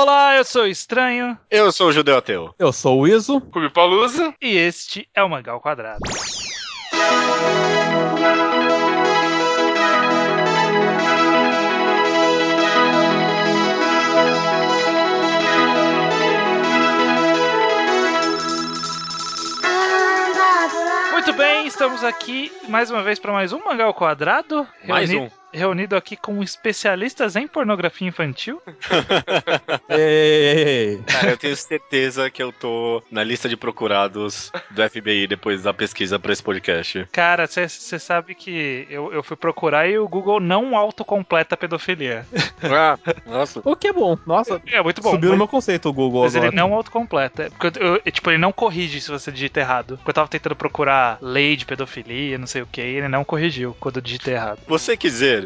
Olá, eu sou o Estranho. Eu sou o Judeu Ateu. Eu sou o Iso. Clube Palusa. E este é o Mangal Quadrado. Muito bem, estamos aqui mais uma vez para mais um Mangal Quadrado. Mais Reuni- um. Reunido aqui com especialistas em pornografia infantil. Ei, ei, ei. Cara, eu tenho certeza que eu tô na lista de procurados do FBI depois da pesquisa pra esse podcast. Cara, você sabe que eu, eu fui procurar e o Google não autocompleta pedofilia. Ah, nossa. O que é bom. Nossa, É muito bom. subiu mas- no meu conceito o Google Mas agora. ele não autocompleta. Porque eu- eu- tipo, ele não corrige se você digita errado. Porque eu tava tentando procurar lei de pedofilia, não sei o que, e ele não corrigiu quando eu digitei errado. Você quiser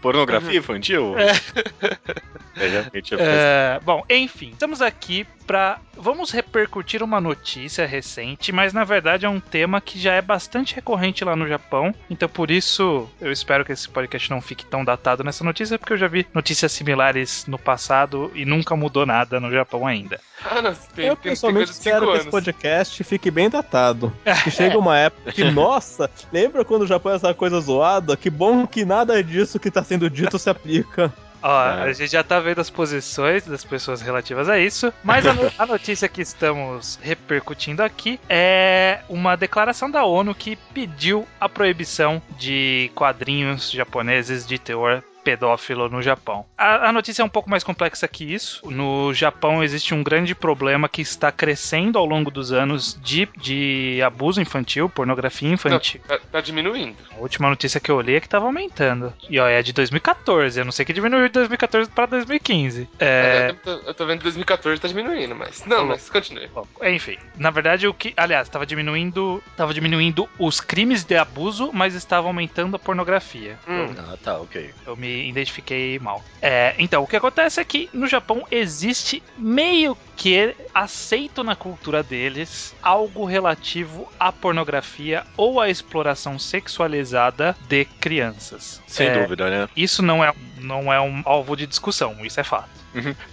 pornografia infantil? É, eu É, bom, enfim, estamos aqui pra. Vamos repercutir uma notícia recente, mas na verdade é um tema que já é bastante recorrente lá no Japão. Então por isso eu espero que esse podcast não fique tão datado nessa notícia, porque eu já vi notícias similares no passado e nunca mudou nada no Japão ainda. Ah, não, tem, Eu tem, tem pessoalmente de espero 5 que esse anos. podcast fique bem datado. Que chega uma época que, nossa, lembra quando o Japão é essa coisa zoada? Que bom que nada disso que tá sendo dito se aplica. Ó, É. a gente já tá vendo as posições das pessoas relativas a isso, mas a, no- a notícia que estamos repercutindo aqui é uma declaração da ONU que pediu a proibição de quadrinhos japoneses de teor pedófilo no Japão. A, a notícia é um pouco mais complexa que isso. No Japão existe um grande problema que está crescendo ao longo dos anos de, de abuso infantil, pornografia infantil. Tá, tá diminuindo. A última notícia que eu olhei é que tava aumentando. E ó, é de 2014. Eu não sei que diminuiu de 2014 pra 2015. É. Eu, tô, eu tô vendo 2014 tá diminuindo, mas. Não, mas continue. bom, enfim, na verdade o que, aliás, estava diminuindo, tava diminuindo os crimes de abuso, mas estava aumentando a pornografia. Hum. Ah, tá, ok. Eu me identifiquei mal. É, então, o que acontece é que no Japão existe meio que aceito na cultura deles algo relativo à pornografia ou à exploração sexualizada de crianças. Sem É, dúvida, né? Isso não é, não é um alvo de discussão, isso é fato.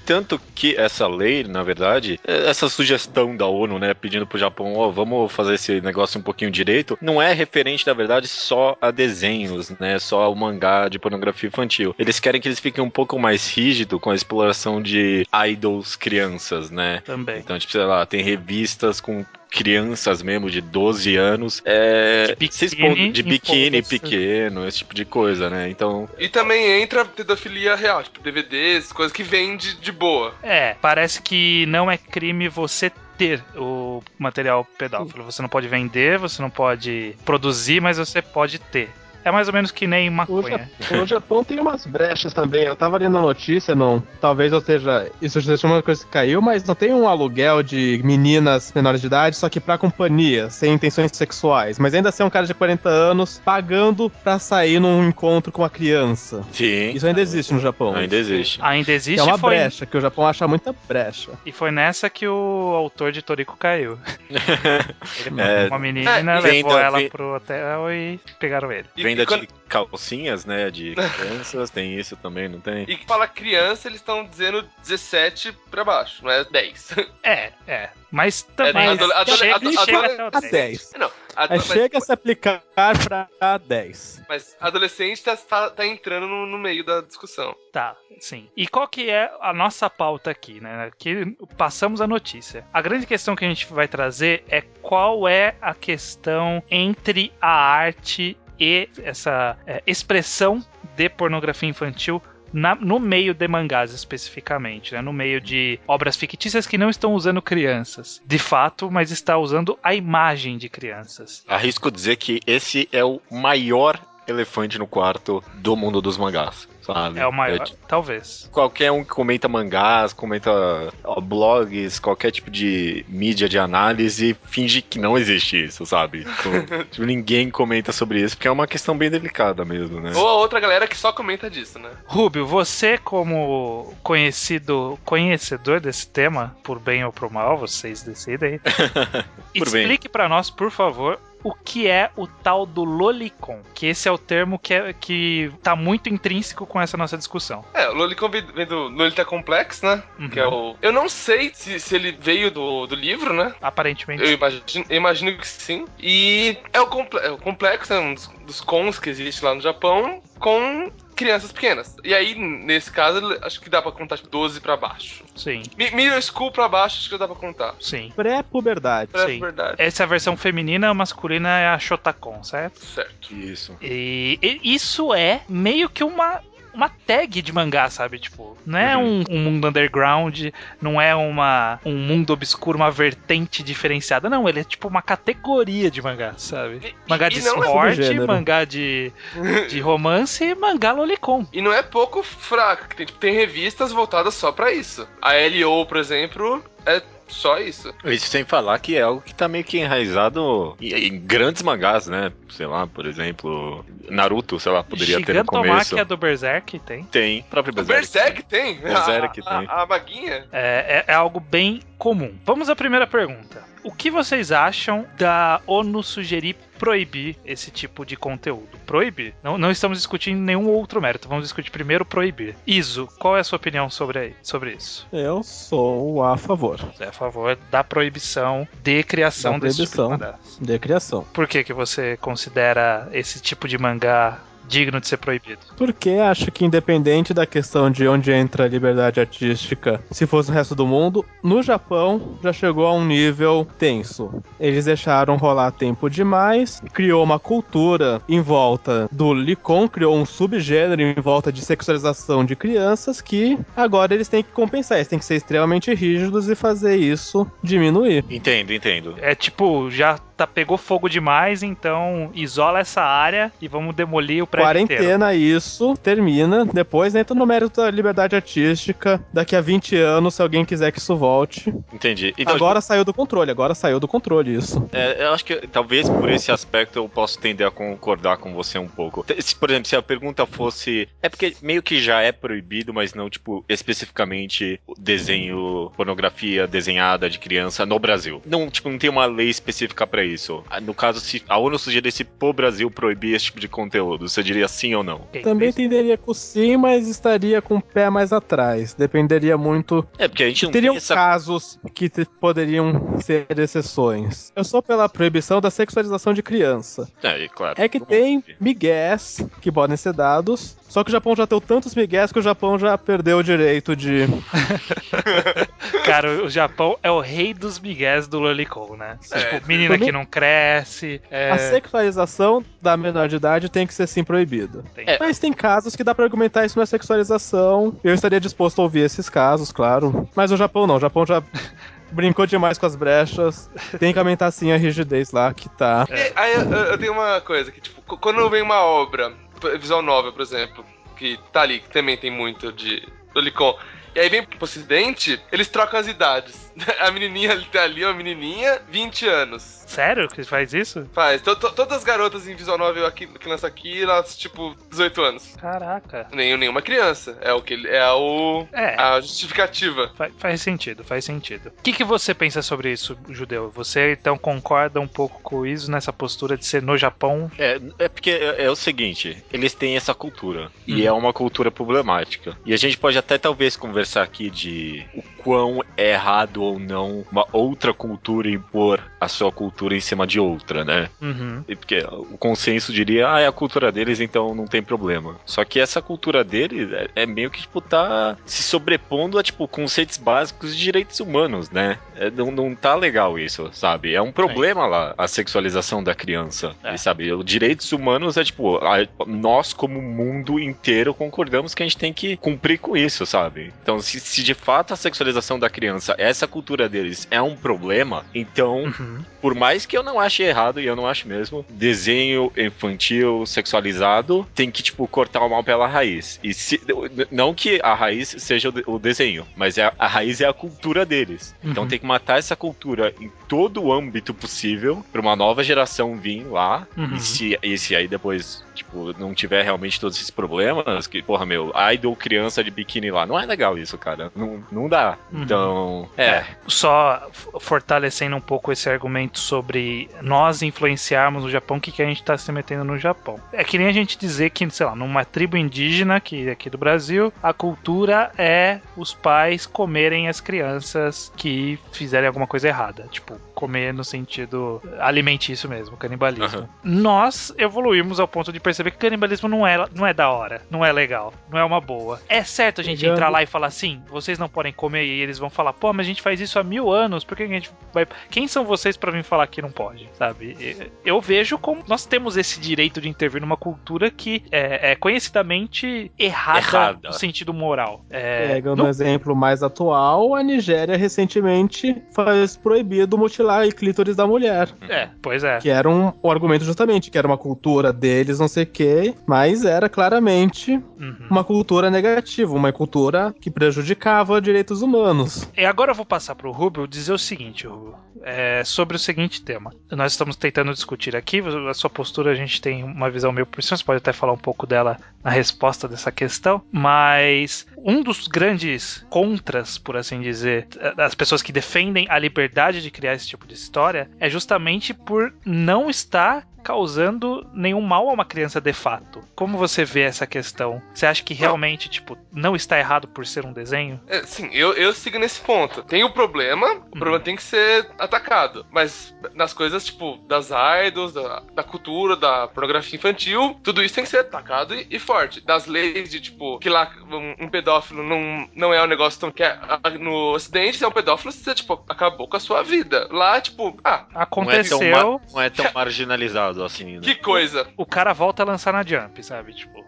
Tanto que essa lei, na verdade, é- essa sugestão da ONU, né, pedindo pro Japão, ó, vamos fazer esse negócio um pouquinho direito, não é referente, na verdade, só a desenhos, né, só ao mangá de pornografia infantil. Eles querem que eles fiquem um pouco mais rígidos com a exploração de idols crianças, né? Também. Então, tipo, sei lá, tem revistas com crianças mesmo de 12 anos, é, De biquíni se expondo- de biquíni pequeno, esse tipo de coisa, né? Então, E também entra pedofilia real, tipo DVDs, coisas que vende de boa. É, parece que não é crime você ter o material pedófilo. Você não pode vender, você não pode produzir, mas você pode ter. É mais ou menos que nem maconha. O Japão tem umas brechas também. Eu tava lendo a notícia, não. Talvez eu esteja. Isso seja uma coisa que caiu, mas não tem um aluguel de meninas menores de idade, só que pra companhia, sem intenções sexuais. Mas ainda assim é um cara de 40 anos pagando pra sair num encontro com uma criança. sim, Isso ainda existe no Japão. ainda existe. Ainda existe é uma foi, brecha, que o Japão acha muita brecha. e foi nessa que o autor de Toriko caiu. Ele pegou É, uma menina, é, levou venda- ela ve- pro hotel e pegaram ele. E, Venda quando- de calcinhas, né? De crianças, tem isso também, não tem? e que fala criança, eles estão dizendo 17 pra baixo, não é 10. É, é. Mas também. adole- adole- chega, adole- chega adole- até o A 10. 10. não, a- mas, chega a se aplicar pra 10. mas adolescente tá, tá, tá entrando no, no meio da discussão. Tá, sim. E qual que é a nossa pauta aqui, né? Aqui passamos a notícia. A grande questão que a gente vai trazer é qual é a questão entre a arte e essa é, expressão de pornografia infantil na- no meio de mangás especificamente, né? no meio de obras fictícias que não estão usando crianças, de fato, mas está usando a imagem de crianças. Arrisco dizer que esse é o maior elefante no quarto do mundo dos mangás, sabe? É o maior, tipo, talvez. qualquer um que comenta mangás, comenta ó, blogs, qualquer tipo de mídia de análise, finge que não existe isso, sabe? Tipo, tipo, ninguém comenta sobre isso, porque é uma questão bem delicada mesmo, né? Ou a outra galera que só comenta disso, né? Rubio, você como conhecido conhecedor desse tema, por bem ou por mal, vocês decidem. Por bem. explique pra nós, por favor, o que é o tal do lolicon, que esse é o termo que, é, que tá muito intrínseco com essa nossa discussão. É, o Lolicon vem, do Lolita Complex, né? Uhum. Que é o. Eu não sei se, se ele veio do, do livro, né? Aparentemente. Eu imagino, eu imagino que sim. E é o, comple é o complexo, é um dos, dos cons que existe lá no Japão, com crianças pequenas. E aí, nesse caso, acho que dá pra contar tipo, 12 pra baixo. Sim, Mi- Middle school pra baixo, acho que dá pra contar. sim. Pré-puberdade. Sim. verdade. Essa é a versão feminina, a masculina é a Shotacon, certo? Certo. Isso. E, e isso é meio que uma. Uma tag de mangá, sabe? Tipo, não é um, um mundo underground, não é uma, um mundo obscuro, uma vertente diferenciada. Não, ele é tipo uma categoria de mangá, sabe? E- Mangá de é esporte, subgênero. mangá de, de romance e mangá lolicon. E não é pouco fraco, tem, tem revistas voltadas só pra isso. A LO, por exemplo, é só isso. Isso sem falar que é algo que tá meio que enraizado em, em grandes mangás, né? Sei lá, por exemplo, Naruto, sei lá, poderia ter no começo. Gigantomachia do Berserk tem. Tem, próprio O Berserk. Berserk tem. Berserk a, tem. A, a maguinha. É, é- é algo bem comum. Vamos à primeira pergunta. O que vocês acham da ONU sugerir proibir esse tipo de conteúdo? Proibir? Não, não estamos discutindo nenhum outro mérito. Vamos discutir primeiro proibir. Iso, qual é a sua opinião sobre, aí- sobre isso? Eu sou a favor Você é a favor da proibição de criação Da desse tipo de proibição. de criação. Por que, que você considera esse tipo de mangá digno de ser proibido? Porque acho que independente da questão de onde entra a liberdade artística, se fosse no resto do mundo, no Japão já chegou a um nível tenso. Eles deixaram rolar tempo demais, criou uma cultura em volta do Licon, criou um subgênero em volta de sexualização de crianças que agora eles têm que compensar, eles têm que ser extremamente rígidos e fazer isso diminuir. Entendo, entendo. É tipo, já tá, pegou fogo demais, então isola essa área e vamos demolir o. Quarentena, isso, termina. Depois entra no mérito da liberdade artística. Daqui a 20 anos, se alguém quiser que isso volte. Entendi. Então, agora saiu do controle, agora saiu do controle isso. É, eu acho que talvez por esse aspecto eu posso tender a concordar com você um pouco. Se, por exemplo, se a pergunta fosse. É porque meio que já é proibido, mas não, tipo, especificamente o desenho, pornografia desenhada de criança no Brasil. Não, tipo, não tem uma lei específica pra isso. Ah, No caso, se a ONU sugerisse pro Brasil proibir esse tipo de conteúdo, você diria sim ou não? Também tenderia com sim, mas estaria com o pé mais atrás. Dependeria muito. É, porque a gente não Teriam tem essa. casos que poderiam ser exceções. Eu sou pela proibição da sexualização de criança. É, claro. É que tem migués que podem ser dados. Só que o Japão já deu tantos migués que o Japão já perdeu o direito de. Cara, o Japão é o rei dos migués do Lolicon, né? É, tipo, menina que não cresce. É, A sexualização da menor de idade tem que ser sim proibida. tem- É. Mas tem casos que dá pra argumentar isso não é sexualização. Eu estaria disposto a ouvir esses casos, claro. Mas o Japão não. O Japão já brincou demais com as brechas. Tem que aumentar sim a rigidez lá que tá. E aí eu, eu tenho uma coisa que, tipo, qu- quando vem uma obra, visual novel, por exemplo, que tá ali, que também tem muito de Lolicon, e aí vem pro ocidente, eles trocam as idades. A menininha tá ali, uma menininha, 20 anos. Sério que faz isso? Faz. To- to- todas as garotas em visual novel aqui, que lança aqui, elas, tipo, 18 anos. Caraca. Nem, nenhuma criança. É o que ele- é o É. a justificativa. Fa- Faz sentido, faz sentido. O que, que você pensa sobre isso, Judeu? Você então concorda um pouco com isso nessa postura de ser no Japão? É, é porque é, é o seguinte, eles têm essa cultura. E Uhum. é uma cultura problemática. E a gente pode até talvez conversar aqui de o quão é errado ou não uma outra cultura impor a sua cultura em cima de outra, né? Uhum. E Porque o consenso diria, ah, é a cultura deles, então não tem problema. Só que essa cultura deles é, é meio que, tipo, tá se sobrepondo a, tipo, conceitos básicos de direitos humanos, né? É, não, não tá legal isso, sabe? É um problema lá, a sexualização da criança. É. E, sabe, os direitos humanos é, tipo, a- nós como mundo inteiro concordamos que a gente tem que cumprir com isso, sabe? Então, se, se de fato a sexualização da criança, essa cultura deles é um problema, então Uhum. Por mais que eu não ache errado, e eu não acho mesmo, desenho infantil sexualizado tem que, tipo, cortar o mal pela raiz. E se, não que a raiz seja o, de- o desenho, mas é, a raiz é a cultura deles. Então Uhum. tem que matar essa cultura em todo o âmbito possível pra uma nova geração vir lá. Uhum. E, se, e se aí depois, tipo, não tiver realmente todos esses problemas, que, porra, meu, idol criança de biquíni lá, não é legal isso, cara. Não, não dá. Uhum. Então, é. Só f- fortalecendo um pouco esse argumento sobre nós influenciarmos o Japão, o que, que a gente tá se metendo no Japão. É que nem a gente dizer que, sei lá, numa tribo indígena que aqui do Brasil, a cultura é os pais comerem as crianças que fizerem alguma coisa errada. Tipo, comer no sentido alimentício mesmo, canibalismo. Aham. Nós evoluímos ao ponto de perceber que canibalismo não é, não é da hora, não é legal, não é uma boa. É certo a gente entrar lá e falar assim, vocês não podem comer e eles vão falar, pô, mas a gente faz isso há mil anos, por que a gente vai. Quem são vocês pra vir falar que não pode, sabe? Eu vejo como nós temos esse direito de intervir numa cultura que é, é conhecidamente errada, Errada. no sentido moral. É, Pegando não- um exemplo mais atual, a Nigéria recentemente faz proibido mutilar clítoris da mulher. é, pois é. Que era um, o argumento justamente, que era uma cultura deles, não sei o quê, mas era claramente Uhum. uma cultura negativa, uma cultura que prejudicava direitos humanos. E agora eu vou passar pro Rubio dizer o seguinte, Rubio, é, sobre o seguinte tema. Nós estamos tentando discutir aqui, a sua postura a gente tem uma visão meio por cima, você pode até falar um pouco dela na resposta dessa questão, mas um dos grandes contras, por assim dizer, das pessoas que defendem a liberdade de criar esse tipo de história é justamente por não estar causando nenhum mal a uma criança de fato. Como você vê essa questão? Você acha que realmente, tipo, não está errado por ser um desenho? É, sim, eu, eu sigo nesse ponto. Tem o problema, o problema tem que ser atacado. Mas nas coisas, tipo, das idols, da, da cultura, da pornografia infantil, tudo isso tem que ser atacado e, e forte. Das leis de, tipo, que lá um, um pedófilo não, não é um negócio tão que é, no ocidente, se é um pedófilo, você, tipo, acabou com a sua vida. Lá, tipo, ah, Não é, tão Aconteceu, mar- não é tão marginalizado assim, né? que coisa. o cara volta a lançar na Jump, sabe? Tipo,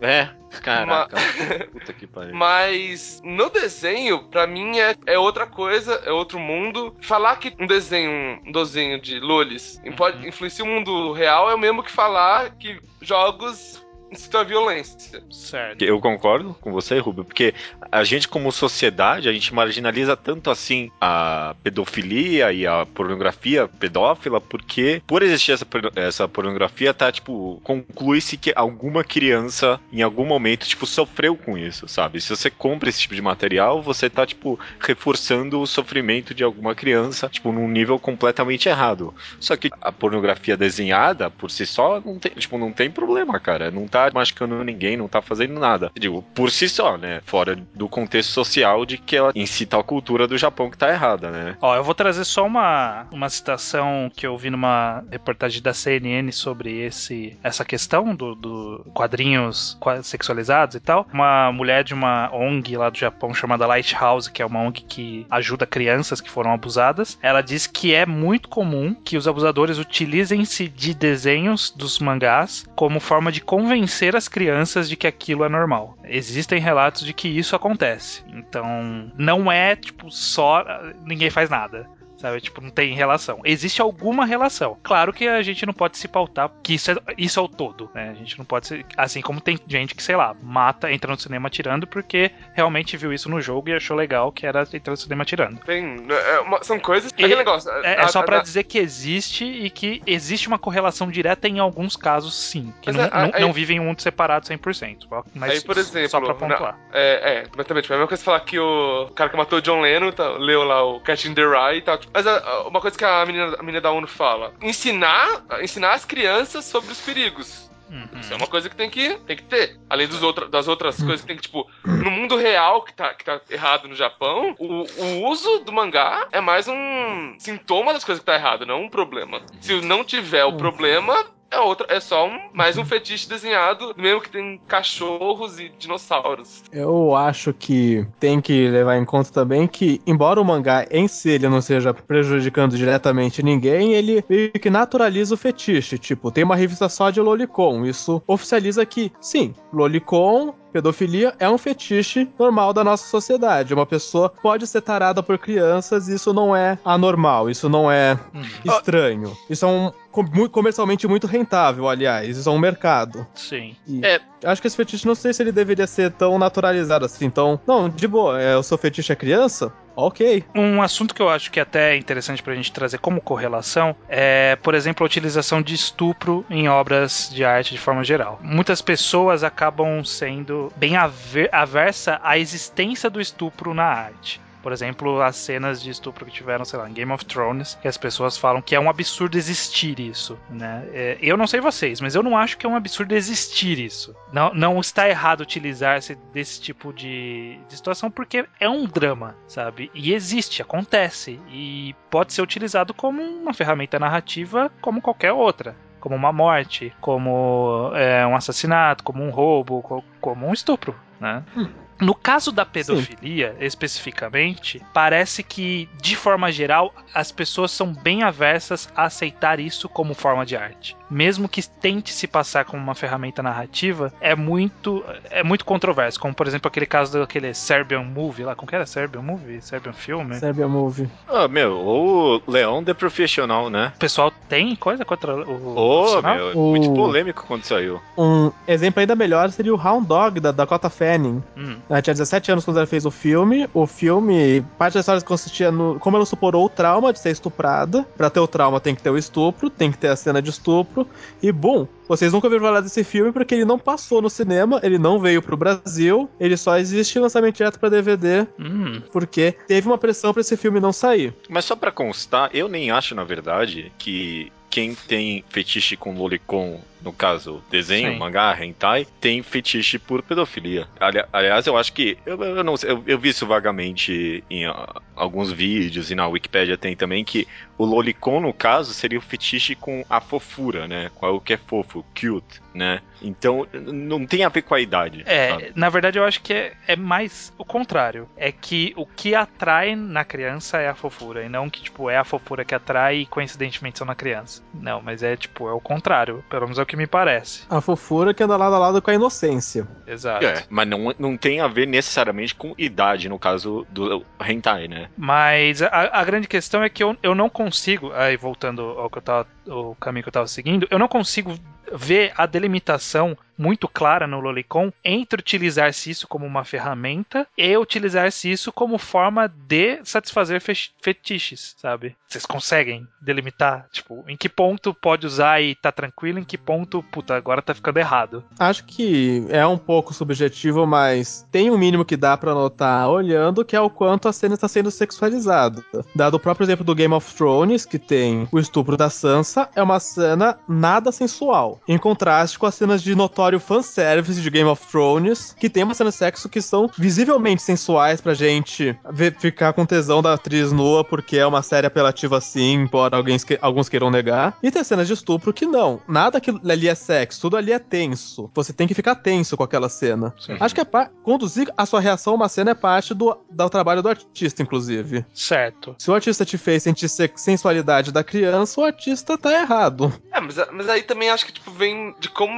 É, caraca. Puta que pariu. Mas no desenho, pra mim, é, é outra coisa, é outro mundo. Falar que um desenho, um desenho de lolis pode influenciar o mundo real é o mesmo que falar que jogos incitam a violência. certo. Eu concordo com você, Rubio, porque a gente, como sociedade, a gente marginaliza tanto assim a pedofilia e a pornografia pedófila, porque por existir essa, essa pornografia, tá, tipo, conclui-se que alguma criança, em algum momento, tipo, sofreu com isso, sabe? Se você compra esse tipo de material, você tá, tipo, reforçando o sofrimento de alguma criança, tipo, num nível completamente errado. Só que a pornografia desenhada, por si só, não tem, tipo, não tem problema, cara. Não tá machucando ninguém, não tá fazendo nada. Digo, por si só, né? Fora do contexto social de que ela incita a cultura do Japão que tá errada, né? Ó, eu vou trazer só uma, uma citação que eu vi numa reportagem da CNN sobre esse, essa questão do, do quadrinhos qua- sexualizados e tal. Uma mulher de uma ONG lá do Japão chamada Lighthouse, que é uma ONG que ajuda crianças que foram abusadas. Ela diz que é muito comum que os abusadores utilizem-se de desenhos dos mangás como forma de convencer as crianças de que aquilo é normal. Existem relatos de que isso acontece. Então, não é tipo só ninguém faz nada. Sabe, tipo, não tem relação. Existe alguma relação. Claro que a gente não pode se pautar que isso é, isso é o todo, né? A gente não pode ser. Assim como tem gente que, sei lá, mata, entra no cinema atirando porque realmente viu isso no jogo e achou legal que era entrar no cinema atirando. Tem, é uma- são coisas. E- aquele negócio. É, é a- só a- pra a- dizer que existe e que existe uma correlação direta em alguns casos, sim. Que não, é, a- não, aí- não vivem um mundo separado 100%. Mas Aí, por exemplo, só pra pontuar. na- é, é, exatamente. Tipo, é a mesma coisa falar que o cara que matou o John Lennon tá, leu lá o Catching the Rye e tal. Mas a- a- uma coisa que a menina, a menina da ONU fala: ensinar, ensinar as crianças sobre os perigos. Uhum. Isso é uma coisa que tem que, tem que ter. Além dos outra, das outras coisas que tem que, tipo, no mundo real que tá, que tá errado no Japão, o, o uso do mangá é mais um sintoma das coisas que tá errado, não um problema. Se não tiver o problema, é outra, é só um, mais um fetiche desenhado, mesmo que tem cachorros e dinossauros. Eu acho que tem que levar em conta também que, embora o mangá em si ele não seja prejudicando diretamente ninguém, ele meio que naturaliza o fetiche. Tipo, tem uma revista só de Lolicon. Isso oficializa que, sim, Lolicon. Pedofilia é um fetiche normal da nossa sociedade. Uma pessoa pode ser tarada por crianças, isso não é anormal, isso não é Uhum. estranho. Isso é um comercialmente muito rentável, aliás. Isso é um mercado. Sim. E É. Acho que esse fetiche não sei se ele deveria ser tão naturalizado assim. Então, não, de boa, é, o seu fetiche é criança? Ok. Um assunto que eu acho que é até interessante pra gente trazer como correlação é, por exemplo, a utilização de estupro em obras de arte de forma geral. Muitas pessoas acabam sendo bem aver aversa à existência do estupro na arte. Por exemplo, as cenas de estupro que tiveram, sei lá, em Game of Thrones, que as pessoas falam que é um absurdo existir isso, né? É, eu não sei vocês, mas eu não acho que é um absurdo existir isso. Não, não está errado utilizar-se desse tipo de, de situação, porque é um drama, sabe? E existe, acontece, e pode ser utilizado como uma ferramenta narrativa como qualquer outra como uma morte, como é, um assassinato, como um roubo, co como um estupro, né? Hum. No caso da pedofilia, Sim. especificamente, parece que, de forma geral, as pessoas são bem aversas a aceitar isso como forma de arte. Mesmo que tente se passar como uma ferramenta narrativa, é muito é muito controverso. Como, por exemplo, aquele caso daquele Serbian Movie lá. Como que era? Serbian Movie? Serbian Filme? Serbian Movie. Ah, meu, o Leão The Professional, né? O pessoal tem coisa contra o. Oh, meu, é o... muito polêmico quando saiu. Um exemplo ainda melhor seria o Hound Dog da Dakota Fanning. Hum. Ela tinha 17 anos quando ela fez o filme. O filme, parte da história consistia no como ela superou o trauma de ser estuprada. Pra ter o trauma tem que ter o estupro, tem que ter a cena de estupro. E, bom, vocês nunca ouviram falar desse filme porque ele não passou no cinema, ele não veio pro Brasil, ele só existe em lançamento direto pra DVD, hum. porque teve uma pressão para esse filme não sair. Mas só para constar, eu nem acho, na verdade, que quem tem fetiche com lolicon no caso, desenho, Sim. mangá, hentai, tem fetiche por pedofilia. Ali, aliás, eu acho que. Eu, eu não eu, eu, vi isso vagamente em uh, alguns vídeos e na Wikipedia tem também que o lolicon, no caso, seria o fetiche com a fofura, né? Com algo que é fofo, cute, né? Então, não tem a ver com a idade. É, sabe? na verdade, eu acho que é, é mais o contrário. É que o que atrai na criança é a fofura, e não que, tipo, é a fofura que atrai e coincidentemente são na criança. Não, mas é, tipo, é o contrário. Pelo menos é o que me parece. A fofura que anda lado a lado com a inocência. Exato. É, mas não, não tem a ver necessariamente com idade, no caso do hentai, né? Mas a, a grande questão é que eu, eu não consigo, aí voltando ao que eu tava, o caminho que eu tava seguindo, eu não consigo ver a delimitação muito clara no Lolicon entre utilizar-se isso como uma ferramenta e utilizar-se isso como forma de satisfazer fetiches, sabe? Vocês conseguem delimitar, tipo, em que ponto pode usar e tá tranquilo, em que ponto, puta, agora tá ficando errado. Acho que é um pouco subjetivo, mas tem um mínimo que dá para notar olhando, que é o quanto a cena está sendo sexualizada. Dado o próprio exemplo do Game of Thrones, que tem o estupro da Sansa, é uma cena nada sensual, em contraste com as cenas de notório notório fanservice de Game of Thrones, que tem uma cena de sexo que são visivelmente sensuais pra gente ver, ficar com tesão da atriz nua, porque é uma série apelativa assim, embora alguém, alguns queiram negar. E tem cenas de estupro que não. Nada que ali é sexo, tudo ali é tenso. Você tem que ficar tenso com aquela cena. Sim. Acho que é conduzir a sua reação a uma cena é parte do, do trabalho do artista, inclusive. Certo. Se o artista te fez sentir sensualidade da criança, o artista tá errado. É, mas, mas aí também acho que tipo, vem de como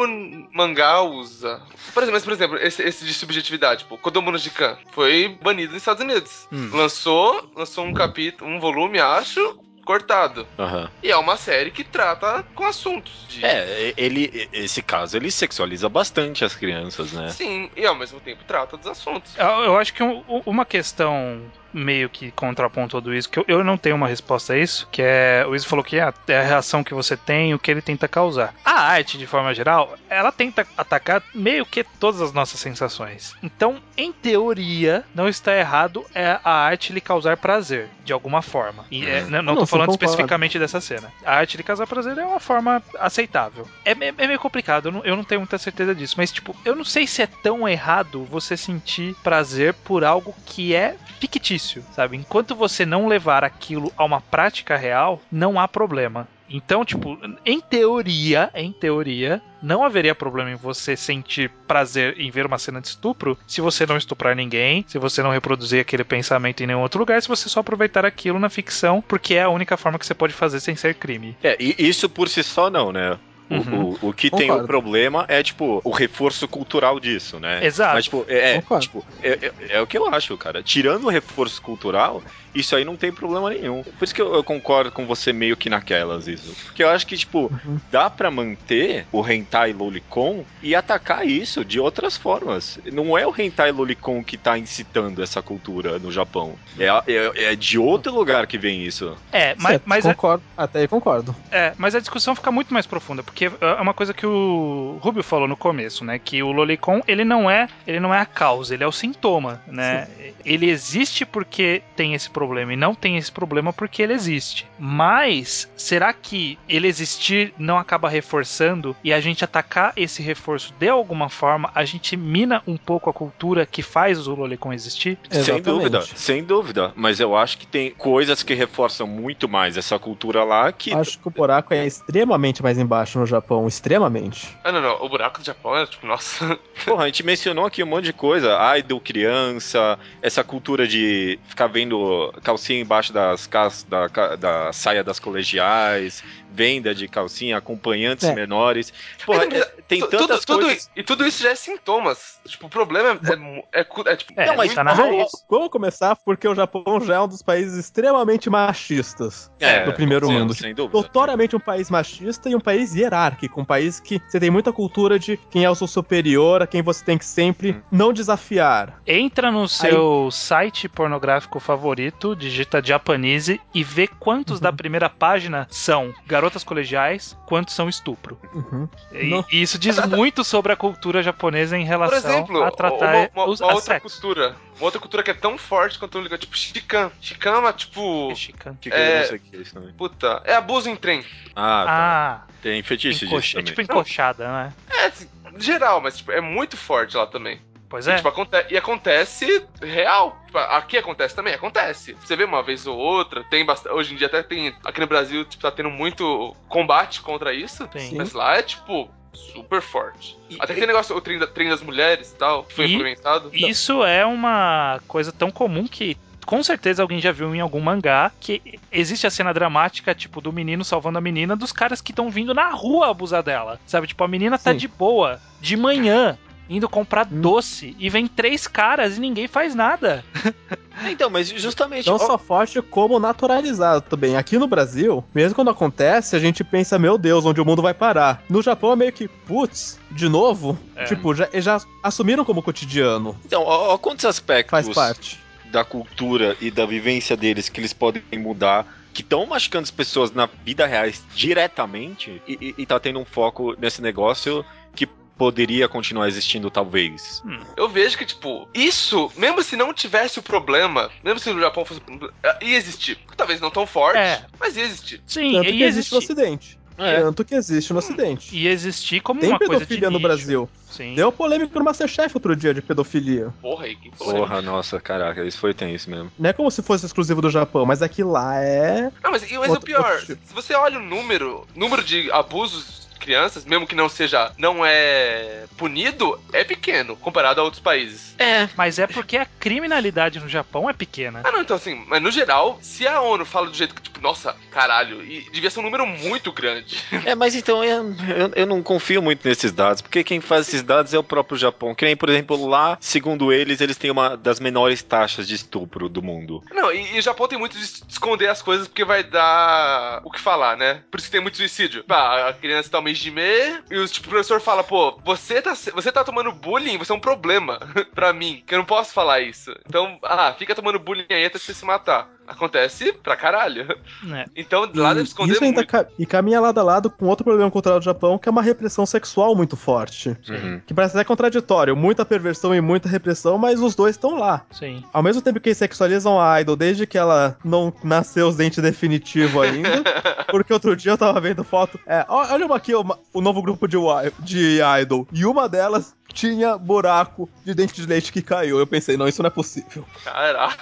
mangá mangá usa. Por exemplo, por exemplo esse, esse de subjetividade, tipo, Kodomo de Khan foi banido nos Estados Unidos. Hum. Lançou, lançou um capítulo, um volume, acho, cortado. Uhum. E é uma série que trata com assuntos. De... É, ele, esse caso, ele sexualiza bastante as crianças, né? Sim, e ao mesmo tempo trata dos assuntos. Eu, eu acho que um, uma questão meio que contrapontou do Izzo, que eu, eu não tenho uma resposta a isso, que é, o Izzo falou que é, é a reação que você tem, o que ele tenta causar. A arte, de forma geral, ela tenta atacar meio que todas as nossas sensações. Então, em teoria, não está errado é a arte lhe causar prazer, de alguma forma. E é, não, não, não tô falando especificamente dessa cena. A arte lhe causar prazer é uma forma aceitável. É, é, é meio complicado, eu não, eu não tenho muita certeza disso, mas tipo, eu não sei se é tão errado você sentir prazer por algo que é fictício sabe? Enquanto você não levar aquilo a uma prática real, não há problema. Então, tipo, em teoria, em teoria, não haveria problema em você sentir prazer em ver uma cena de estupro se você não estuprar ninguém, se você não reproduzir aquele pensamento em nenhum outro lugar, se você só aproveitar aquilo na ficção, porque é a única forma que você pode fazer sem ser crime. É, e isso por si só não, né? O, Uhum. o, o que tem Concordo. o problema é, tipo, o reforço cultural disso, né? Exato. Mas, tipo, é, é, tipo, é, é- é o que eu acho, cara. Tirando o reforço cultural, isso aí não tem problema nenhum. Por isso que eu, eu concordo com você meio que naquelas, isso. Porque eu acho que, tipo, Uhum. dá pra manter o hentai lolicon e atacar isso de outras formas. Não é o hentai lolicon que tá incitando essa cultura no Japão. É, é, é de outro lugar que vem isso. É, mas, Certo, mas, é, concordo, até aí concordo. é, mas a discussão fica muito mais profunda, porque é uma coisa que o Rubio falou no começo, né? Que o Lolicon, ele não é, ele não é a causa, ele é o sintoma, né? Ele existe porque tem esse problema e não tem esse problema porque ele existe. Mas será que ele existir não acaba reforçando e a gente atacar esse reforço de alguma forma, a gente mina um pouco a cultura que faz o Lolicon existir? Sem Exatamente. dúvida, sem dúvida. Mas eu acho que tem coisas que reforçam muito mais essa cultura lá que. Acho que o buraco é extremamente mais embaixo no Japão, extremamente. Ah, não, não. O buraco do Japão é tipo, nossa. Porra, a gente mencionou aqui um monte de coisa. Idol, criança, essa cultura de ficar vendo calcinha embaixo das cas- da, ca- da saia das colegiais, venda de calcinha, acompanhantes É. menores. Porra, é- tem Tu- tantas tudo, tudo coisas. isso- e tudo isso já é sintomas. Tipo, o problema é, é, é, é, tipo. É, Não, mas tá na Vamos, raiz. vamos começar porque o Japão já é um dos países extremamente machistas É, do primeiro sim, mundo. Sem dúvida. Notoriamente um país machista e um país hierárquico, um país que você tem muita cultura de quem é o seu superior, a quem você tem que sempre Hum. não desafiar. Entra no seu site pornográfico favorito, digita Japanese e vê quantos da primeira página são garotas colegiais, quantos são estupro. Uhum. E, Não. e isso diz muito sobre a cultura japonesa em relação exemplo, a tratar uma, uma- os uma a outra sexo. cultura. Uma outra cultura que é tão forte quanto o ligado, tipo, Shikan. Shikan é uma, tipo. Mexicano. Que que É- não o que é isso também. Puta, é abuso em trem. Ah, tá. Ah, Tem fetiche encoxa- disso é também. tipo encoxada, né? É, assim, geral, mas tipo, é muito forte lá também. Pois E, é. tipo, aconte- e acontece real. Tipo, aqui acontece também, acontece. Você vê uma vez ou outra, tem bastante. Hoje em dia até tem. Aqui no Brasil, tipo, tá tendo muito combate contra isso. Sim. Mas lá é, tipo, super forte. E- Até que tem negócio, o trem, da- trem das mulheres e tal, que foi E- implementado. Isso é uma coisa tão comum que com certeza alguém já viu em algum mangá que existe a cena dramática, tipo, do menino salvando a menina, dos caras que estão vindo na rua abusar dela. Sabe? Tipo, a menina tá Sim. de boa, de manhã, indo comprar Hum. doce, e vem três caras e ninguém faz nada. Então, mas justamente. Não ó, só forte como naturalizado também. Aqui no Brasil, mesmo quando acontece, a gente pensa, meu Deus, onde o mundo vai parar. No Japão é meio que, putz, de novo? É. Tipo, já, eles já assumiram como cotidiano. Então, ó, ó quantos aspectos Faz parte. da cultura e da vivência deles que eles podem mudar, que estão machucando as pessoas na vida real diretamente, e, e, e tá tendo um foco nesse negócio que poderia continuar existindo, talvez. Eu vejo que, tipo, isso, mesmo se não tivesse o problema, mesmo se no Japão fosse. ia existir. Talvez não tão forte, É. mas ia existir. Sim, Tanto que existe no. Ocidente. É. Tanto que existe no Ocidente. Ia existir como Tem uma coisa de pedofilia no. Brasil. Sim. Deu polêmica no Masterchef outro dia de pedofilia. Porra, aí, que polêmica. Porra, nossa, caraca, isso foi tenso mesmo. Não é como se fosse exclusivo do Japão, mas aqui lá é. Não, mas, mas o Outro- pior, outro tipo. se você olha o número, número de abusos crianças, mesmo que não seja, não é punido, é pequeno comparado a outros países. É. Mas é porque a criminalidade no Japão é pequena. Ah, não, então assim, mas no geral, se a ONU fala do jeito que, tipo, nossa, caralho, e devia ser um número muito grande. É, mas então eu, eu, eu não confio muito nesses dados, porque quem faz esses dados é o próprio Japão. Que nem, por exemplo, lá, segundo eles, eles têm uma das menores taxas de estupro do mundo. Não, e, e o Japão tem muito de es- esconder as coisas porque vai dar o que falar, né? Por isso que tem muito suicídio. Pá, a criança tá meia e o, tipo, o professor fala, pô, você tá, você tá tomando bullying, você é um problema pra mim, que eu não posso falar isso. Então, ah, fica tomando bullying aí até você se matar. Acontece pra caralho. né? Então, lá E deve esconder isso ainda muito. ca- e caminha lado a lado com outro problema cultural do Japão, que é uma repressão sexual muito forte. Uhum. Que parece até contraditório. Muita perversão e muita repressão, mas os dois estão lá. Sim. Ao mesmo tempo que eles sexualizam a Idol desde que ela não nasceu os dentes definitivo ainda. porque outro dia eu tava vendo foto. É, olha uma aqui, uma- o novo grupo de, de Idol. E uma delas tinha buraco de dente de leite que caiu. Eu pensei, não, isso não é possível. Caralho.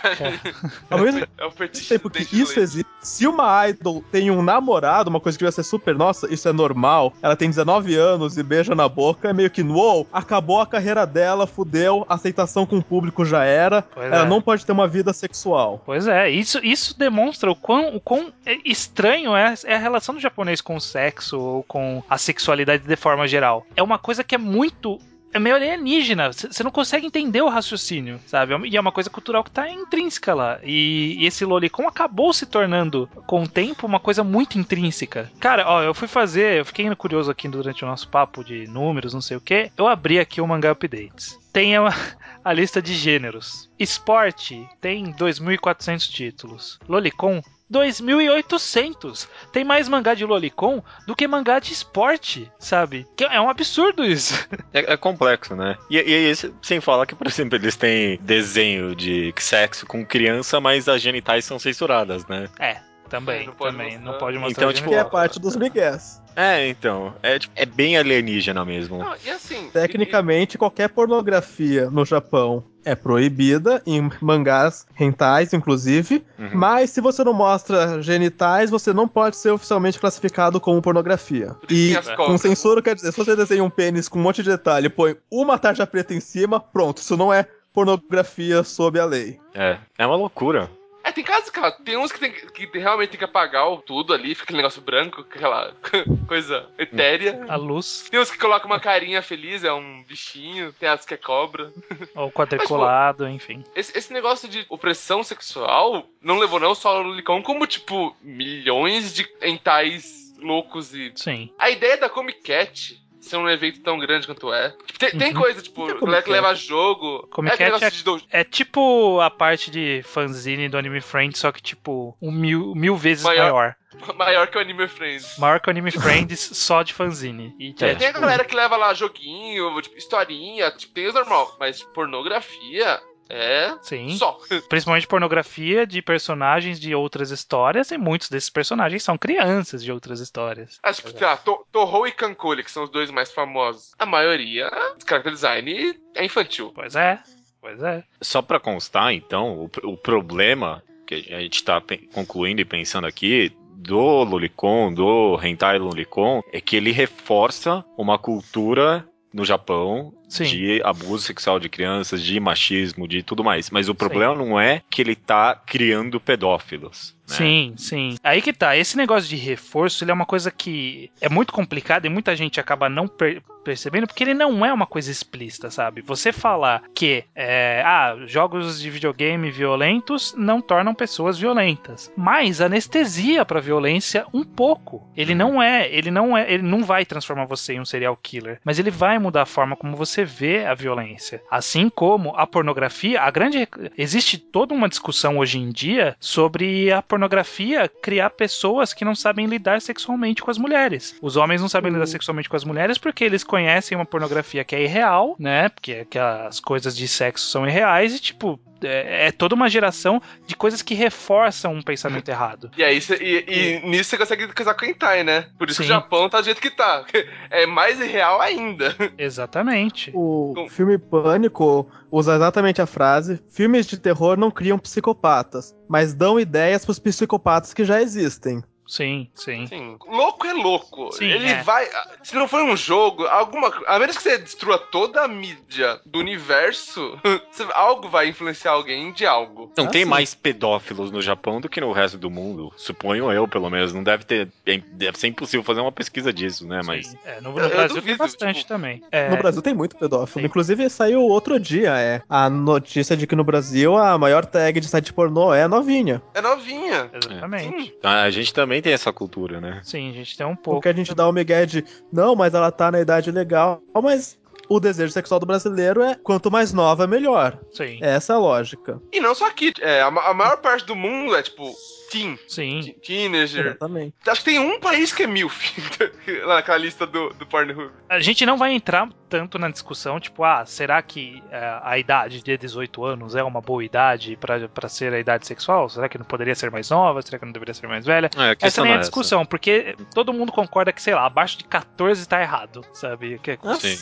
Ao mesmo É o tempo que isso existe, se uma idol tem um namorado, uma coisa que vai ser super, nossa, isso é normal, ela tem 19 anos e beija na boca, é meio que, uou, acabou a carreira dela, fudeu, a aceitação com o público já era, Pois ela é. não pode ter uma vida sexual. Pois é, isso, isso demonstra o quão, o quão estranho é, é a relação do japonês com o sexo ou com a sexualidade de forma geral. É uma coisa que é muito. É meio alienígena, você não consegue entender o raciocínio, sabe? E é uma coisa cultural que tá intrínseca lá. E, e esse Lolicon acabou se tornando, com o tempo, uma coisa muito intrínseca. Cara, ó, eu fui fazer, eu fiquei curioso aqui durante o nosso papo de números, não sei o que. Eu abri aqui o Mangá Updates. Tem a, a lista de gêneros. Esporte tem 2.400 títulos. Lolicon 2.800. Tem mais mangá de Lolicon do que mangá de esporte, sabe? Que é um absurdo isso. É, é complexo, né? E, e isso, sem falar que, por exemplo, eles têm desenho de sexo com criança, mas as genitais são censuradas, né? É, também, Não pode também. mostrar. Não pode mostrar Então, tipo, Que é parte dos migués. É, então. É, tipo, é bem alienígena mesmo. Não, e assim. Tecnicamente, qualquer pornografia no Japão é proibida, em mangás rentais, inclusive. Uhum. Mas se você não mostra genitais, você não pode ser oficialmente classificado como pornografia. E com cobras. censura quer dizer, se você desenha um pênis com um monte de detalhe e põe uma tarja preta em cima, pronto, isso não é pornografia sob a lei. É. É uma loucura. É, tem casos, cara, tem uns que, tem, que realmente tem que apagar o tudo ali, fica aquele negócio branco, aquela coisa etérea. A luz, Tem uns que colocam uma carinha feliz, é um bichinho, tem as que é cobra. ou quadriculado, enfim. Esse, esse negócio de opressão sexual não levou não só o Lolicon, como, tipo, milhões de entais loucos e... Sim. A ideia da Comic Cat ser um evento tão grande quanto é. Tipo, tem, tem Uhum. coisa, tipo, que é que leva jogo. Comic é aquele Cat negócio de do- É tipo a parte de fanzine do Anime Friends, só que tipo um mil, mil vezes Maior. maior. maior que o Anime Friends. Maior que o Anime Friends só de fanzine. E É. é, Tem a tipo, galera que leva lá joguinho, tipo, historinha, tipo, tem os normal, mas pornografia é Sim. só. Principalmente pornografia de personagens de outras histórias, e muitos desses personagens são crianças de outras histórias. Ah, tipo, sei lá, To- Toho e Kankoli, que são os dois mais famosos. A maioria, character design é infantil. Pois é, pois é. Só pra constar, então, o, o problema que a gente tá concluindo e pensando aqui do Lolicon, do Hentai Lolicon, é que ele reforça uma cultura no Japão Sim. de abuso sexual de crianças, de machismo, de tudo mais. Mas o problema não é que ele tá criando pedófilos. né? Sim, sim. Aí que tá. Esse negócio de reforço, ele é uma coisa que é muito complicado e muita gente acaba não per- percebendo porque ele não é uma coisa explícita, sabe? Você falar que é, ah, jogos de videogame violentos não tornam pessoas violentas, mas anestesia pra violência um pouco. Ele não é, ele não é, ele não vai transformar você em um serial killer, mas ele vai mudar a forma como você vê a violência. Assim como a pornografia, a grande existe toda uma discussão hoje em dia sobre a pornografia criar pessoas que não sabem lidar sexualmente com as mulheres. Os homens não sabem lidar sexualmente com as mulheres porque eles conhecem uma pornografia que é irreal, né? Porque que as coisas de sexo são irreais e tipo é, é toda uma geração de coisas que reforçam um pensamento errado. E aí, cê- e, e nisso você consegue casar com hentai, né? Por isso que Sim. o Japão tá do jeito que tá. É mais irreal ainda. Exatamente. O Com- filme Pânico usa exatamente a frase: filmes de terror não criam psicopatas, mas dão ideias pros psicopatas que já existem. Sim, sim. Sim. Louco é louco. Sim, Ele é. vai. Se não for um jogo, alguma. A menos que você destrua toda a mídia do universo, algo vai influenciar alguém de algo. Não Ah, tem sim. mais pedófilos no Japão do que no resto do mundo. Suponho eu, pelo menos. Não deve ter. é- Deve ser impossível fazer uma pesquisa disso, né? Mas. Sim. É, no, no Eu- eu Brasil tem duvido, bastante tipo, também. É, No Brasil tem muito pedófilo. Sim. Inclusive saiu outro dia, é. A notícia de que no Brasil a maior tag de site pornô é novinha. É novinha. Exatamente. Sim. A gente também tem essa cultura, né? Sim, a gente tem um pouco. Porque a gente dá o migué de, não, mas ela tá na idade legal, mas o desejo sexual do brasileiro é quanto mais nova, melhor. Sim, Essa é a lógica. E não só aqui. É, a, a maior parte do mundo é tipo. Teen. sim. te- Teenager. Exatamente. Acho que tem um país que é MILF. lá naquela lista do, do Pornhub. A gente não vai entrar tanto na discussão, tipo, ah, será que é, a idade de 18 anos é uma boa idade pra pra ser a idade sexual? Será que não poderia ser mais nova? Será que não deveria ser mais velha? É, Essa nem é a discussão, porque todo mundo concorda que, sei lá, abaixo de 14 tá errado, sabe? Que é- Ah, Sim.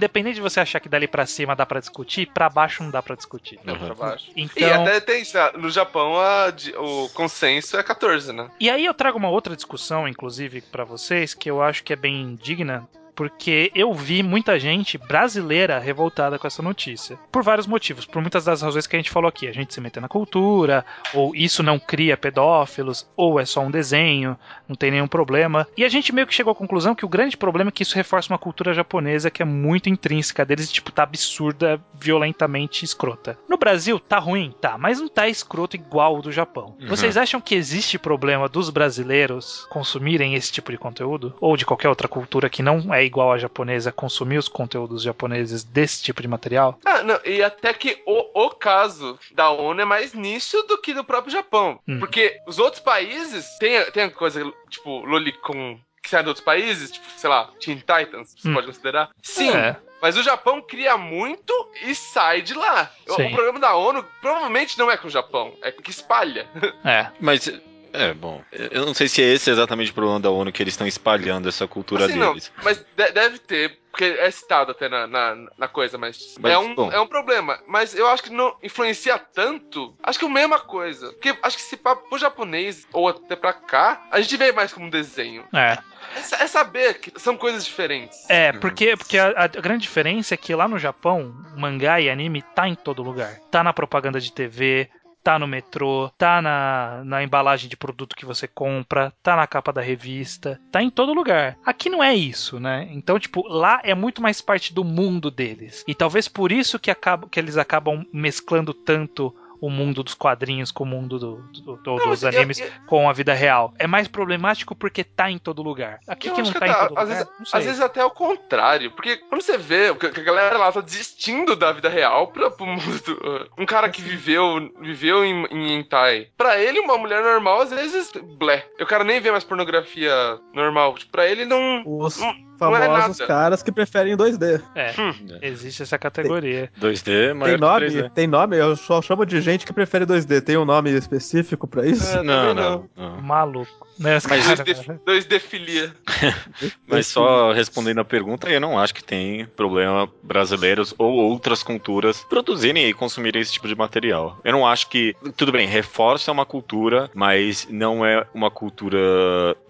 Independente de você achar que dali pra cima dá pra discutir, pra baixo não dá pra discutir. Não, Uhum. pra baixo. Então, E até tem, no Japão a o consenso é 14, né? E aí eu trago uma outra discussão, inclusive, pra vocês, que eu acho que é bem digna. Porque eu vi muita gente brasileira revoltada com essa notícia. Por vários motivos. Por muitas das razões que a gente falou aqui. A gente se meter na cultura, ou isso não cria pedófilos, ou é só um desenho, não tem nenhum problema. E a gente meio que chegou à conclusão que o grande problema é que isso reforça uma cultura japonesa que é muito intrínseca deles, e, tipo, tá absurda, violentamente escrota. No Brasil, tá ruim? Tá, mas não tá escroto igual o do Japão. Uhum. Vocês acham que existe problema dos brasileiros consumirem esse tipo de conteúdo? Ou de qualquer outra cultura que não é igual à japonesa consumir os conteúdos japoneses desse tipo de material? Ah, não, e até que o, o caso da ONU é mais nicho do que do próprio Japão. Hum. Porque os outros países tem, tem a coisa, tipo, Lolicon que sai de outros países, tipo, sei lá, Teen Titans, você Hum. pode considerar? Sim, É. mas o Japão cria muito e sai de lá. O, Sim. o problema da ONU provavelmente não é com o Japão, é que espalha. É. Mas, é, bom, eu não sei se é esse exatamente o problema da ONU, que eles estão espalhando essa cultura Assim, não, deles. mas de- deve ter, porque é citado até na, na, na coisa, mas, Mas, é, um, bom. é um problema. Mas eu acho que não influencia tanto. Acho que é a mesma coisa. Porque acho que se pra, pro japonês, ou até pra cá, a gente vê mais como um desenho. É. É, é saber que são coisas diferentes. É, porque, porque a, a grande diferença é que lá no Japão, mangá e anime tá em todo lugar. Tá na propaganda de TV, tá no metrô, tá na, na embalagem de produto que você compra, tá na capa da revista, tá em todo lugar. Aqui não é isso, né? Então, tipo, lá é muito mais parte do mundo deles. E talvez por isso que, acaba, que eles acabam mesclando tanto o mundo dos quadrinhos com o mundo do, do- do- Não, dos mas eu- animes eu- com a vida real. É mais problemático porque tá em todo lugar. Aqui que não que tá em todo às lugar, vezes, às vezes até o contrário. Porque quando você vê que a galera lá tá desistindo da vida real pra, pro mundo. do- Um cara que viveu, viveu em, em hentai. Pra ele, uma mulher normal, às vezes, blé. O cara nem vê mais pornografia normal. Tipo, pra ele não. Os Não- não é famosos nada. caras que preferem 2D. É, existe essa categoria. 2D, mas Tem é nome? 3D. Tem nome? Eu só chamo de gente que prefere 2D. Tem um nome específico pra isso? É, não, também não, não. Maluco. Né, Mas cara- 2D, 2D filia. Mas só respondendo a pergunta, eu não acho que tem problema brasileiros ou outras culturas produzirem e consumirem esse tipo de material. Eu não acho que. Tudo bem, reforça uma cultura, mas não é uma cultura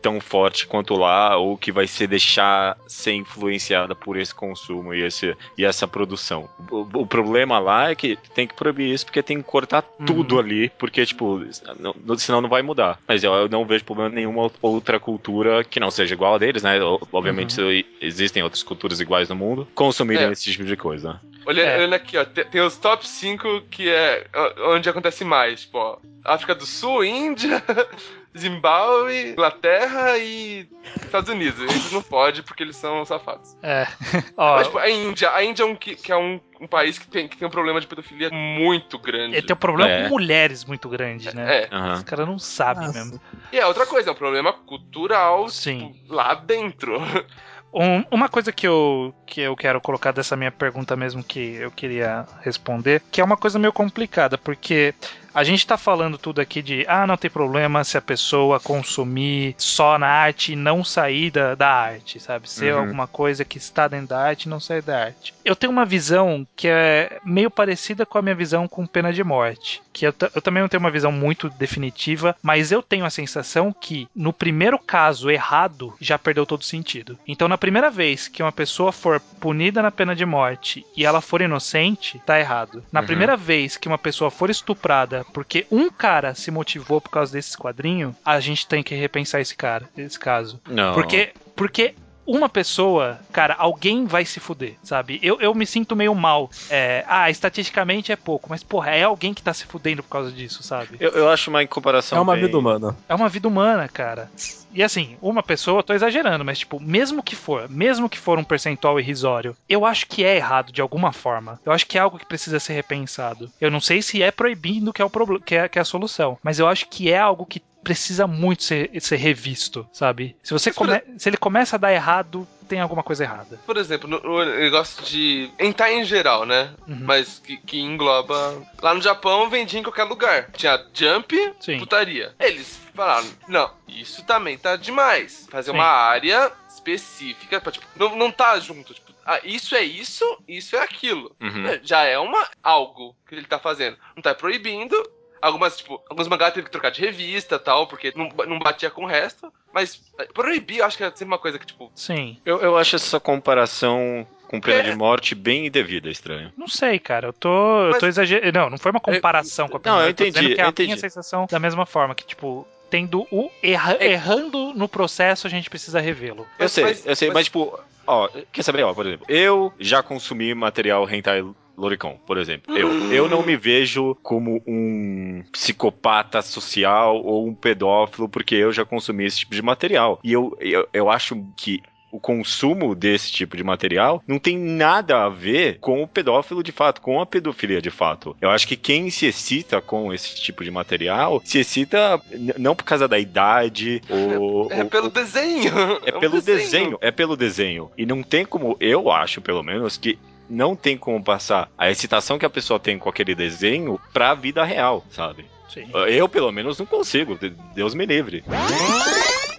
tão forte quanto lá, ou que vai se deixar ser influenciada por esse consumo e, esse, e essa produção. O, o problema lá é que tem que proibir isso porque tem que cortar tudo ali, porque, tipo, não- senão não vai mudar. Mas eu, eu não vejo problema em nenhuma outra cultura que não seja igual a deles, né? Obviamente existem outras culturas iguais no mundo, consumirem É. esse tipo de coisa. Olhando, É. olhando aqui, ó, tem, tem os top 5 que é onde acontece mais, tipo, ó, África do Sul, Índia, Zimbábue, Inglaterra e Estados Unidos. Eles não podem porque eles são safados. É. Ó, Mas, tipo, a Índia, a Índia é um, que, que é um, um país que tem, que tem um problema de pedofilia muito grande. ele tem um problema É. com mulheres muito grande, né? É. Aham. Os caras não sabem Nossa. mesmo. E é outra coisa, é um problema cultural Sim. tipo, lá dentro. Um- uma coisa que eu, que eu quero colocar dessa minha pergunta mesmo que eu queria responder, que é uma coisa meio complicada, porque a gente tá falando tudo aqui de ah, não tem problema se a pessoa consumir só na arte e não sair da, da arte, sabe? Ser Uhum. alguma coisa que está dentro da arte e não sair da arte. Eu tenho uma visão que é meio parecida com a minha visão com pena de morte. Que eu, eu também não tenho uma visão muito definitiva, mas eu tenho a sensação que no primeiro caso errado já perdeu todo sentido. Então, na primeira vez que uma pessoa for punida na pena de morte e ela for inocente, tá errado. Na Uhum. primeira vez que uma pessoa for estuprada porque um cara se motivou por causa desse quadrinho, a gente tem que repensar esse cara, esse caso. Não. Porque, porque uma pessoa, cara, alguém vai se fuder, sabe? Eu, eu me sinto meio mal. É, ah, estatisticamente é pouco, mas porra, é alguém que tá se fudendo por causa disso, sabe? Eu, eu acho uma incomparação. É uma bem- vida humana. É uma vida humana, cara. E assim, uma pessoa, eu tô exagerando, mas tipo, mesmo que for, mesmo que for um percentual irrisório, eu acho que é errado de alguma forma. Eu acho que é algo que precisa ser repensado. Eu não sei se é proibindo que é o problema, que é, que é a solução, mas eu acho que é algo que precisa muito ser, ser revisto, sabe? Se você come, se ele começa a dar errado, tem alguma coisa errada. Por exemplo, no, no negócio de. Hentai em geral, né? Uhum. Mas que, que engloba. Lá no Japão vendia em qualquer lugar. Tinha jump, Sim. putaria. Eles falaram: não, isso também tá demais. Fazer Sim. uma área específica, pra, tipo, não, não tá junto, tipo, ah, isso é isso, isso é aquilo. Uhum. É, Já é uma algo que ele tá fazendo. Não tá proibindo. Algumas, tipo, alguns mangás teve que trocar de revista e tal, porque não, não batia com o resto. Mas é, proibir, eu acho que é sempre uma coisa que, tipo, Sim. Eu, eu acho essa comparação com pena É. de morte bem indevida, estranho. Não sei, cara. Eu tô, eu Mas- tô exagerando. Não, não foi uma comparação com a não, eu primeira, tô dizendo entendi, que é a eu entendi. minha sensação da mesma forma, que, tipo, tendo o erra- É- errando no processo, a gente precisa revê-lo. Eu sei, mas- eu sei, mas, mas- tipo, ó, quer saber, ó, por exemplo, eu já consumi material hentai Loricon, por exemplo. Eu, eu não me vejo como um psicopata social ou um pedófilo porque eu já consumi esse tipo de material. E eu, eu, eu acho que o consumo desse tipo de material não tem nada a ver com o pedófilo de fato, com a pedofilia de fato. Eu acho que quem se excita com esse tipo de material se excita não por causa da idade ou, é ou- pelo desenho. é um pelo desenho. é pelo desenho. E não tem como, eu acho, pelo menos, que não tem como passar a excitação que a pessoa tem com aquele desenho pra vida real, sabe? Sim. Eu, pelo menos, não consigo. De- Deus me livre.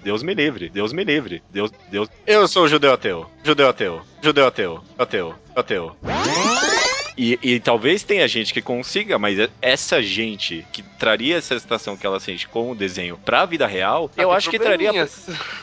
Deus me livre, Deus me livre, Deus, Deus. Eu sou judeu ateu, judeu ateu, judeu ateu, ateu, ateu. E, e talvez tenha gente que consiga, mas essa gente que traria essa excitação que ela sente com o desenho pra vida real, Ela eu acho que traria.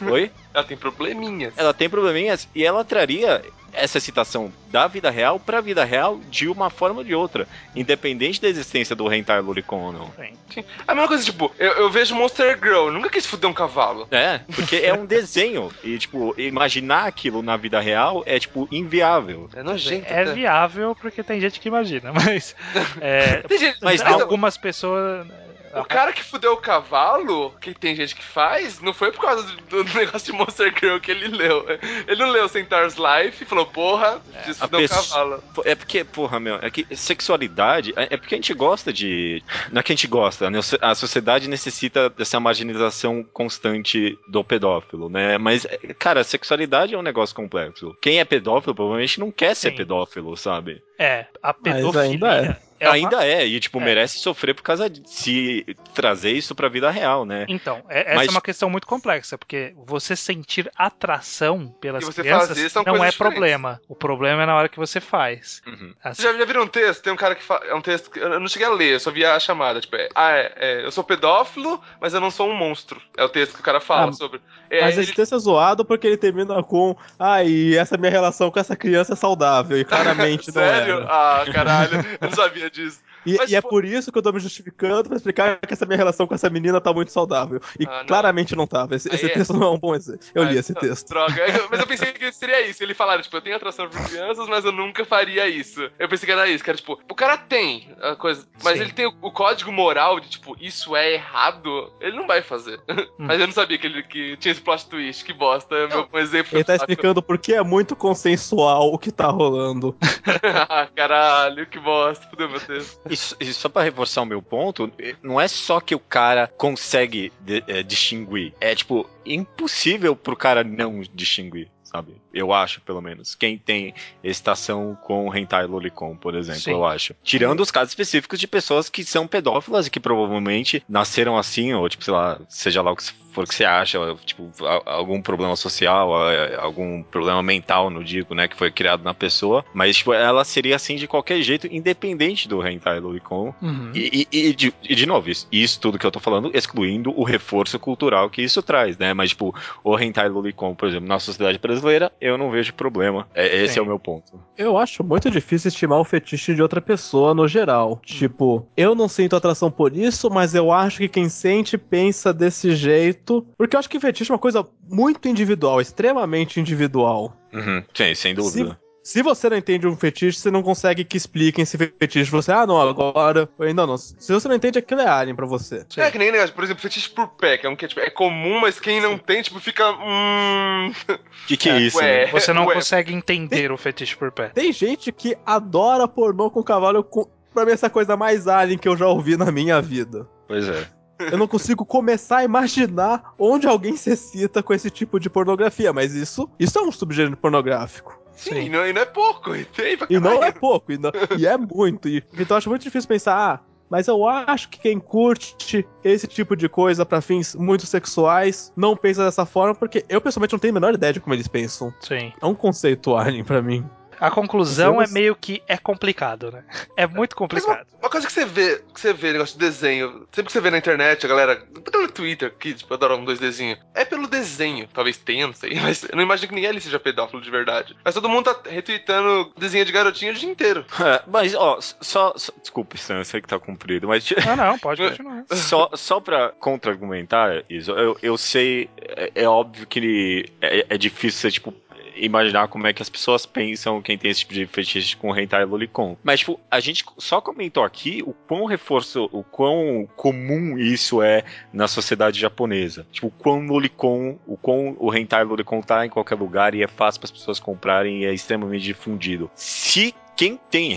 Oi? Ela tem probleminhas. ela tem probleminhas e ela traria essa citação da vida real pra vida real de uma forma ou de outra, independente da existência do hentai Luricon ou não. Sim. A mesma coisa, tipo, eu, eu vejo Monster Girl, nunca quis fuder um cavalo. É, porque é um desenho e tipo, imaginar aquilo na vida real é tipo inviável. É nojento. É até. viável porque tem gente que imagina, mas. é, Tem gente, mas algumas pessoas. O cara que fudeu o cavalo, que tem gente que faz, não foi por causa do, do negócio de Monster Girl que ele leu. Ele não leu Centaur's Life e falou, porra, quis a fuder um pessoa- cavalo. É porque, porra, meu, é que sexualidade é é porque a gente gosta de. Não é que a gente gosta, né? A sociedade necessita dessa marginalização constante do pedófilo, né? Mas, é, cara, sexualidade é um negócio complexo. Quem é pedófilo provavelmente não quer ser Sim. pedófilo, sabe? É, a Mas pedofilia. ainda é. uma- Ainda é, e tipo, É. merece sofrer por causa de se trazer isso pra vida real, né? Então, é- essa Mas- é uma questão muito complexa, porque você sentir atração pelas você crianças não é diferentes. problema. O problema é na hora que você faz. Uhum. Assim, Você já, já viram um texto? Tem um cara que fala. É um texto que eu não cheguei a ler, eu só vi a chamada. Tipo, é, ah, é, é, eu sou pedófilo, mas eu não sou um monstro. É o texto que o cara fala Ah, sobre. É, Mas ele- esse texto é zoado porque ele termina com Ah, e essa minha relação com essa criança é saudável. E claramente não Sério? Era. Ah, caralho, eu não sabia disso. E, Mas e é por isso que eu tô me justificando pra explicar que essa minha relação com essa menina tá muito saudável. E Ah, não. claramente não tava. Esse, esse é- texto não é um bom exemplo. Eu li esse não, texto. Droga, mas eu pensei que seria isso. Ele falaram, tipo, eu tenho atração por crianças, mas eu nunca faria isso. Eu pensei que era isso, que era tipo, o cara tem a coisa, mas Sim. ele tem o, o código moral de, tipo, isso é errado, ele não vai fazer. mas eu não sabia que ele que tinha esse plot twist, que bosta. É meu, um exemplo. Ele tá fraco. explicando por que é muito consensual o que tá rolando. Ah, Caralho, que bosta. Fudeu meu texto. E só pra reforçar o meu ponto, não é só que o cara consegue de- é, distinguir, é tipo impossível pro cara não distinguir, sabe? Eu acho, pelo menos. Quem tem estação com hentai lolicon, por exemplo, Sim. eu acho. Tirando os casos específicos de pessoas que são pedófilas e que provavelmente nasceram assim, ou tipo, sei lá, seja lá o que for que você acha, tipo, algum problema social, algum problema mental, não digo, né, que foi criado na pessoa, mas tipo, ela seria assim de qualquer jeito, independente do hentai lolicon, uhum. e, e- e de, e de novo, isso, isso tudo que eu tô falando, excluindo o reforço cultural que isso traz, né? Mas, tipo, o hentai lolicon, por exemplo, na sociedade brasileira, eu não vejo problema. É, esse Sim. é o meu ponto. Eu acho muito difícil estimar o fetiche de outra pessoa no geral. Tipo, eu não sinto atração por isso, mas eu acho que quem sente pensa desse jeito. Porque eu acho que fetiche é uma coisa muito individual, extremamente individual. Uhum. Sim, sem dúvida. Se você não entende um fetiche, você não consegue que expliquem esse fetiche. Você, ah, não, agora. Ou Não, não. Se você não entende, aquilo é alien pra você. Sim. É que nem negócio, por exemplo, fetiche por pé, que é um que tipo, é comum, mas quem não tem, tipo, fica. Hum. O que, que é, É, isso? ué. né? Você não Ué. consegue entender o fetiche por pé. Tem gente que adora pornô com cavalo. Com... Pra mim, essa é a coisa mais alien que eu já ouvi na minha vida. Pois é. Eu não consigo começar a imaginar onde alguém se excita com esse tipo de pornografia, mas isso, isso é um subgênero pornográfico. Sim, Sim. E, não, e não é pouco, e tem E não é pouco, e, não- e é muito. E, então eu acho muito difícil pensar, ah, Mas eu acho que quem curte esse tipo de coisa pra fins muito sexuais não pensa dessa forma, porque eu pessoalmente não tenho a menor ideia de como eles pensam. Sim. É um conceito alien pra mim. A conclusão é meio que é complicado, né? É muito Mas uma, complicado. uma coisa que você vê, que você vê, negócio de desenho, sempre que você vê na internet, a galera, pelo Twitter, que tipo, adora um dois desenhos, é pelo desenho. Talvez tenha, não sei, mas eu não imagino que ninguém ali seja pedófilo de verdade. Mas todo mundo tá retweetando desenho de garotinho o dia inteiro. É, mas, ó, só, só. Desculpa, Stan, eu sei que tá comprido, mas. Não, não, pode continuar. Só, só pra contra-argumentar isso, eu, eu sei, é, é óbvio que ele, é, é difícil você, tipo, imaginar como é que as pessoas pensam quem tem esse tipo de fetiche com hentai e lolicon. Mas, tipo, a gente só comentou aqui o quão reforço, o quão comum isso é na sociedade japonesa. Tipo, o quão lolicon, o quão o hentai e lolicon tá em qualquer lugar e é fácil para as pessoas comprarem e é extremamente difundido. Se quem tem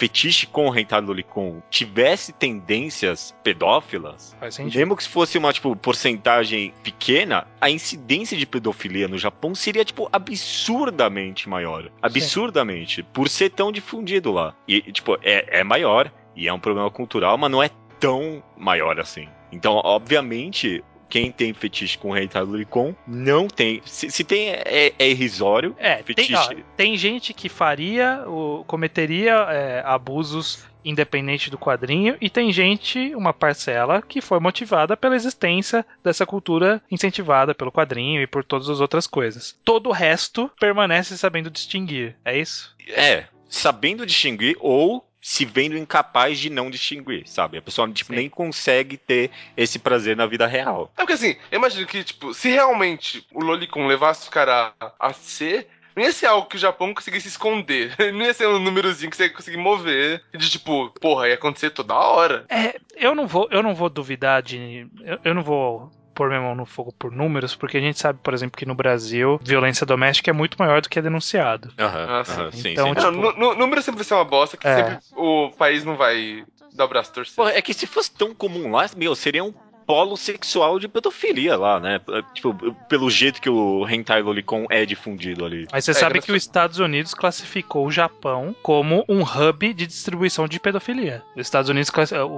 fetiche com hentai e lolicon tivesse tendências pedófilas, mesmo que fosse uma, tipo, porcentagem pequena, a incidência de pedofilia no Japão seria, tipo, absurdamente maior. Absurdamente. Por ser tão difundido lá. E, tipo, é, é maior, e é um problema cultural, mas não é tão maior assim. Então, obviamente, quem tem fetiche com hentai lolicon não tem. Se, se tem, é, é irrisório. É, tem, Fetiche. ó, tem gente que faria, o, cometeria é, abusos independente do quadrinho, e tem gente, uma parcela, que foi motivada pela existência dessa cultura incentivada pelo quadrinho e por todas as outras coisas. Todo o resto permanece sabendo distinguir, é isso? É, sabendo distinguir ou se vendo incapaz de não distinguir, sabe? A pessoa tipo, Sim. nem consegue ter esse prazer na vida real. É porque assim, eu imagino que, tipo, se realmente o Lolicon levasse o cara a, a ser, não ia ser algo que o Japão conseguisse esconder. Não ia ser um númerozinho que você ia conseguir mover. De tipo, porra, ia acontecer toda hora. É, eu não vou, eu não vou duvidar de. Eu, eu não vou pôr minha mão no fogo por números, porque a gente sabe, por exemplo, que no Brasil violência doméstica é muito maior do que é denunciado. Aham, Ah, sim. aham, sim, Então, sim. tipo- Não, nu- número sempre vai ser uma bosta, que É. sempre o país não vai dar o braço. Pô, é que se fosse tão comum lá, meu, seria um polo sexual de pedofilia lá, né? Tipo, pelo jeito que o hentai lolicon é difundido ali. Mas você É, sabe que os Estados Unidos classificou o Japão como um hub de distribuição de pedofilia. Os Estados Unidos,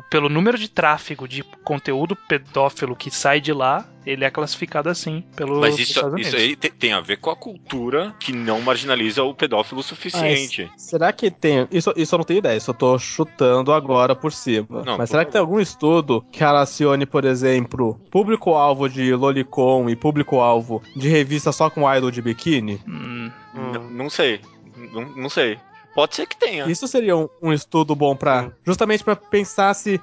pelo número de tráfego de conteúdo pedófilo que sai de lá, ele é classificado assim pelo Mas isso, isso aí te- tem a ver com a cultura que não marginaliza o pedófilo o suficiente. Mas será que tem. Isso, isso eu não tenho ideia, isso eu tô chutando agora por cima. Não, Mas por será que tem algum estudo que relacione, por exemplo, público-alvo de Lolicon e público-alvo de revista só com idol de biquíni? Hum, N- Não sei. Não, não sei. Pode ser que tenha. Isso seria um, um estudo bom pra. Hum. Justamente pra pensar se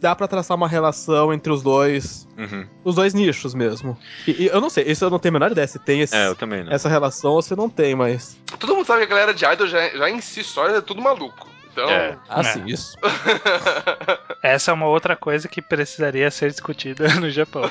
dá pra traçar uma relação entre os dois. Uhum. Os dois nichos mesmo. E, e eu não sei, isso eu não tenho a menor ideia se tem esse- É, eu também não. essa relação ou se não tem, mas. Todo mundo sabe que a galera de Idol já, já em si só é tudo maluco. Então. É. Assim, isso. essa é uma outra coisa que precisaria ser discutida no Japão.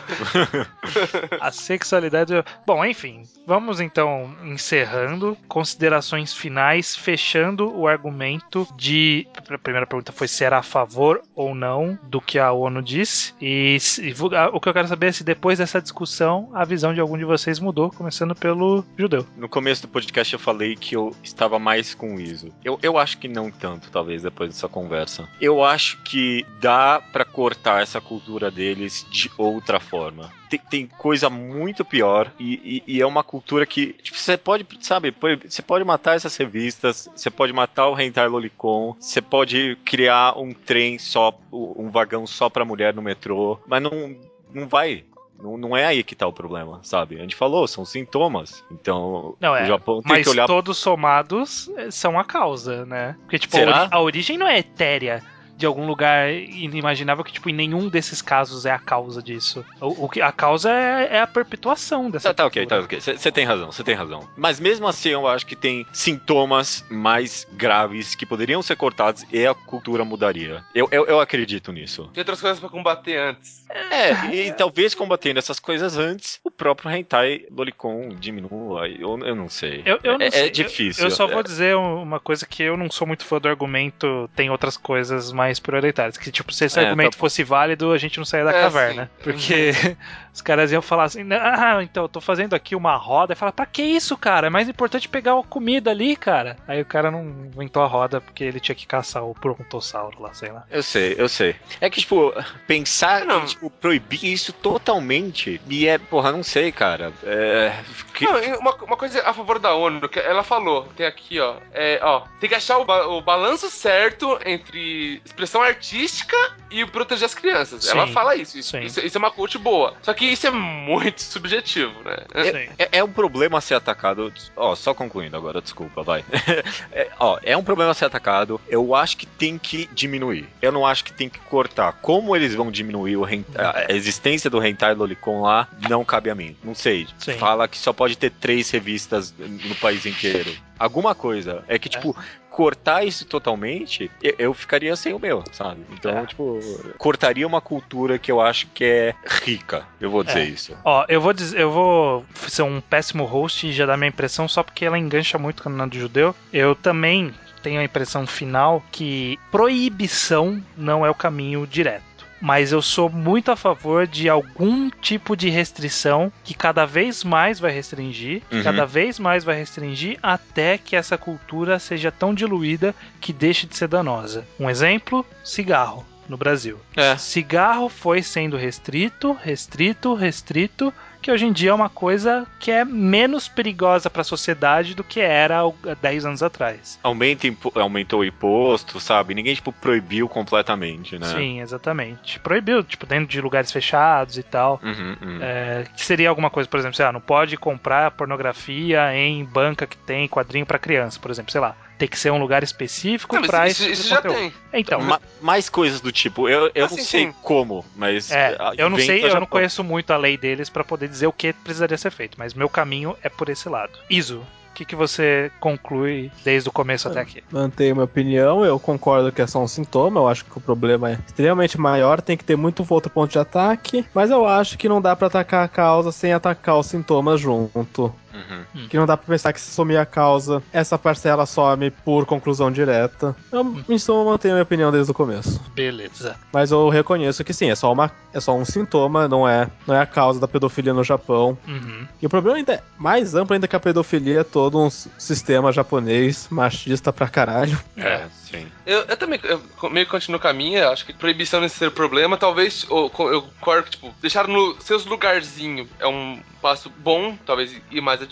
A sexualidade. Bom, enfim, vamos então encerrando. Considerações finais, fechando o argumento de. A primeira pergunta foi se era a favor ou não do que a ONU disse. E se- o que eu quero saber é se depois dessa discussão a visão de algum de vocês mudou, começando pelo judeu. No começo do podcast eu falei que eu estava mais com o ISO. Eu, eu acho que não tanto, talvez, depois dessa conversa. Eu acho que dá pra cortar essa cultura deles de outra forma. Tem, tem coisa muito pior e, e- e é uma cultura que, tipo, você pode, sabe, você pode matar essas revistas, você pode matar o Hentai Lolicon, você pode criar um trem só, um vagão só pra mulher no metrô, mas não, não vai. Não, não é aí que tá o problema, sabe? A gente falou, são sintomas. Então, Não, é, o Japão tem Mas que olhar todos somados eh, são a causa, né? Porque, tipo, a, Será? a origem não é etérea de algum lugar inimaginável que, tipo, em nenhum desses casos é a causa disso. O, o que a causa é, é a perpetuação dessa Tá, tá ok, tá ok. Você tem razão, você tem razão. Mas mesmo assim, eu acho que tem sintomas mais graves que poderiam ser cortados e a cultura mudaria. Eu, eu, eu acredito nisso. Tem outras coisas pra combater antes. É, e, talvez combatendo essas coisas antes, o próprio Hentai Lolicon diminua. Eu, eu não sei. Eu, eu não é, sei, é difícil. Eu, eu só É- vou dizer uma coisa que eu não sou muito fã do argumento, tem outras coisas mais mais prioritárias. Que, tipo, se esse É, argumento tá- fosse válido, a gente não saia da É, caverna. sim. Porque os caras iam falar assim: ah, então, eu tô fazendo aqui uma roda. E fala, pra que isso, cara? É mais importante pegar a comida ali, cara. Aí o cara não inventou a roda porque ele tinha que caçar o brontossauro lá, sei lá. Eu sei, eu sei. É que, tipo, pensar Não. em, tipo, proibir isso totalmente. E é, porra, não sei, cara. É. que- Não, uma, uma coisa a favor da ONU, que ela falou, tem aqui, ó, é, ó, tem que achar o, ba- o balanço certo entre expressão artística e proteger as crianças. Sim. Ela fala isso, isso, isso, isso é uma coach boa. Só que isso é muito subjetivo, né? Sim. É, é um problema ser atacado. Ó, só concluindo agora, desculpa, vai. É, ó, é um problema ser atacado. Eu acho que tem que diminuir. Eu não acho que tem que cortar. Como eles vão diminuir a existência do Hentai Lolicon lá, não cabe a mim. Não sei. Sim. Fala que só pode ter três revistas no país inteiro. Alguma coisa. É que, tipo, cortar isso totalmente, eu, eu ficaria sem o meu, sabe? Então, É. tipo, cortaria uma cultura que eu acho que é rica. Eu vou dizer É. isso. Ó, eu vou dizer, eu vou ser um péssimo host e já dar minha impressão só porque ela engancha muito com o Nando Judeu. Eu também tenho a impressão final que proibição não é o caminho direto. Mas eu sou muito a favor de algum tipo de restrição que cada vez mais vai restringir, Uhum. cada vez mais vai restringir até que essa cultura seja tão diluída que deixe de ser danosa. Um exemplo: cigarro no Brasil. É. Cigarro foi sendo restrito, restrito, restrito, que hoje em dia é uma coisa que é menos perigosa para a sociedade do que era há 10 anos atrás. Aumenta, aumentou o imposto, sabe? Ninguém, tipo, proibiu completamente, né? Sim, exatamente. Proibiu, tipo, dentro de lugares fechados e tal. Uhum, uhum. É, que seria alguma coisa, por exemplo, sei lá, não pode comprar pornografia em banca que tem quadrinho para criança, por exemplo, sei lá. Tem que ser um lugar específico Não, mas para isso, esse isso tipo já tem. Então, Ma- mais coisas do tipo. Eu, eu Assim, não sei sim. como, mas. É, ah, eu não sei, eu não conheço muito a lei deles pra poder dizer o que precisaria ser feito, mas meu caminho é por esse lado. Iso, o que, que você conclui desde o começo até aqui? Mantenho minha opinião, eu concordo que é só um sintoma, eu acho que o problema é extremamente maior, tem que ter muito outro ponto de ataque, mas eu acho que não dá pra atacar a causa sem atacar os sintomas junto. Uhum. Que não dá pra pensar que se sumir a causa, essa parcela some por conclusão direta. Eu, em suma, mantenho minha opinião desde o começo. Beleza. Mas eu reconheço que sim, é só, uma, é só um sintoma, não é, não é a causa da pedofilia no Japão. Uhum. E o problema ainda é mais amplo ainda que a pedofilia é todo um sistema japonês machista pra caralho. É, sim. Eu, eu também eu meio que continuo com a minha, acho que proibição nesse ser o problema, talvez eu, eu tipo, deixar no seus lugarzinho é um passo bom, talvez ir mais adiante.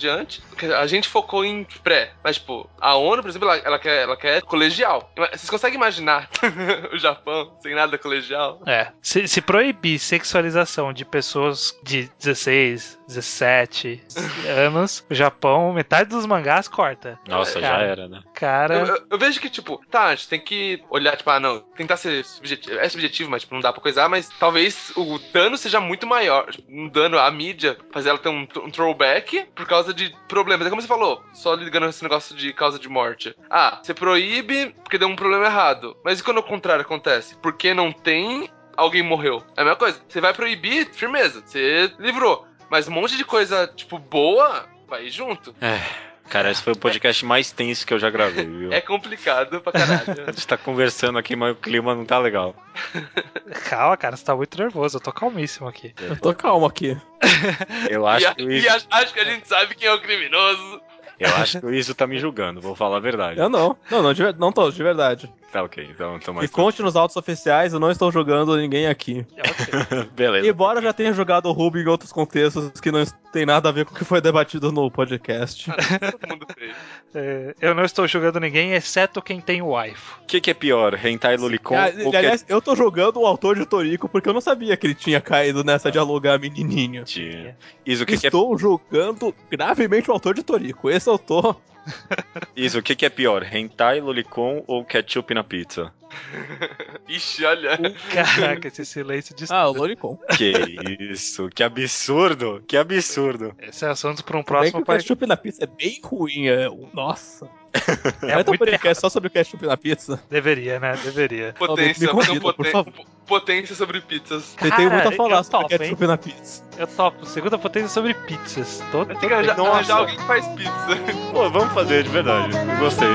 Porque a gente focou em pré, mas, tipo, a ONU, por exemplo, ela, ela quer, ela quer colegial. Vocês conseguem imaginar o Japão sem nada colegial? É. Se, se proibir sexualização de pessoas de 16, 17 anos, o Japão, metade dos mangás corta. Nossa, já Cara. era, né? Cara. Eu, eu- eu vejo que, tipo, tá, a gente tem que olhar, tipo, ah, não, tentar ser subjetivo. É subjetivo, mas, tipo, não dá pra coisar, mas talvez o dano seja muito maior. Tipo, um dano à mídia, fazer ela ter um, um throwback por causa de problemas. É como você falou, só ligando esse negócio de causa de morte. Ah, você proíbe porque deu um problema errado. Mas e quando o contrário acontece? Porque não tem, alguém morreu. É a mesma coisa. Você vai proibir, firmeza, você livrou. Mas um monte de coisa, tipo, boa, vai junto. Cara, esse foi o podcast mais tenso que eu já gravei, viu? É complicado pra caralho. A gente tá conversando aqui, mas o clima não tá legal. Calma, cara, você tá muito nervoso. Eu tô calmíssimo aqui. Eu tô calmo aqui. Eu E, acho a- que o e Iso, acho, acho que a gente sabe quem é o criminoso. eu acho que o Iso tá me julgando, vou falar a verdade. Eu não. Não, não, de, não tô, de verdade. Tá ok, então, então E mais. conte nos autos oficiais, eu não estou jogando ninguém aqui. É ok. Beleza. Embora eu já tenha jogado o Ruby em outros contextos que não tem nada a ver com o que foi debatido no podcast. Todo mundo fez. É, eu não estou julgando ninguém, exceto quem tem o waifu. O que, que é pior, Hentai Lolicon Ah, ou e, aliás, eu tô jogando o autor de Toriko porque eu não sabia que ele tinha caído nessa de alugar menininho. Cat... Iso, o que, que é Estou julgando gravemente o autor de Toriko. Esse eu tô. Isso, o que, que é pior? Hentai, lolicon ou ketchup na pizza? Ixi, olha. Caraca, esse silêncio de Ah, o Loricon. Que isso, que absurdo, que absurdo. Esse é assunto para um Bem que próximo o ketchup na pizza é bem ruim. É... Nossa. É Vai ter um podcast só sobre o ketchup na pizza. Deveria, né? Deveria. Potência, me convida, poten- por favor. potência sobre pizzas. Eu tenho muito a Cara, falar sobre topo, ketchup na pizza. Eu topo. Segunda potência sobre pizzas. Tô, tô Tem que arranjar, Nossa. arranjar alguém que faz pizza. Pô, vamos fazer de verdade, gostei.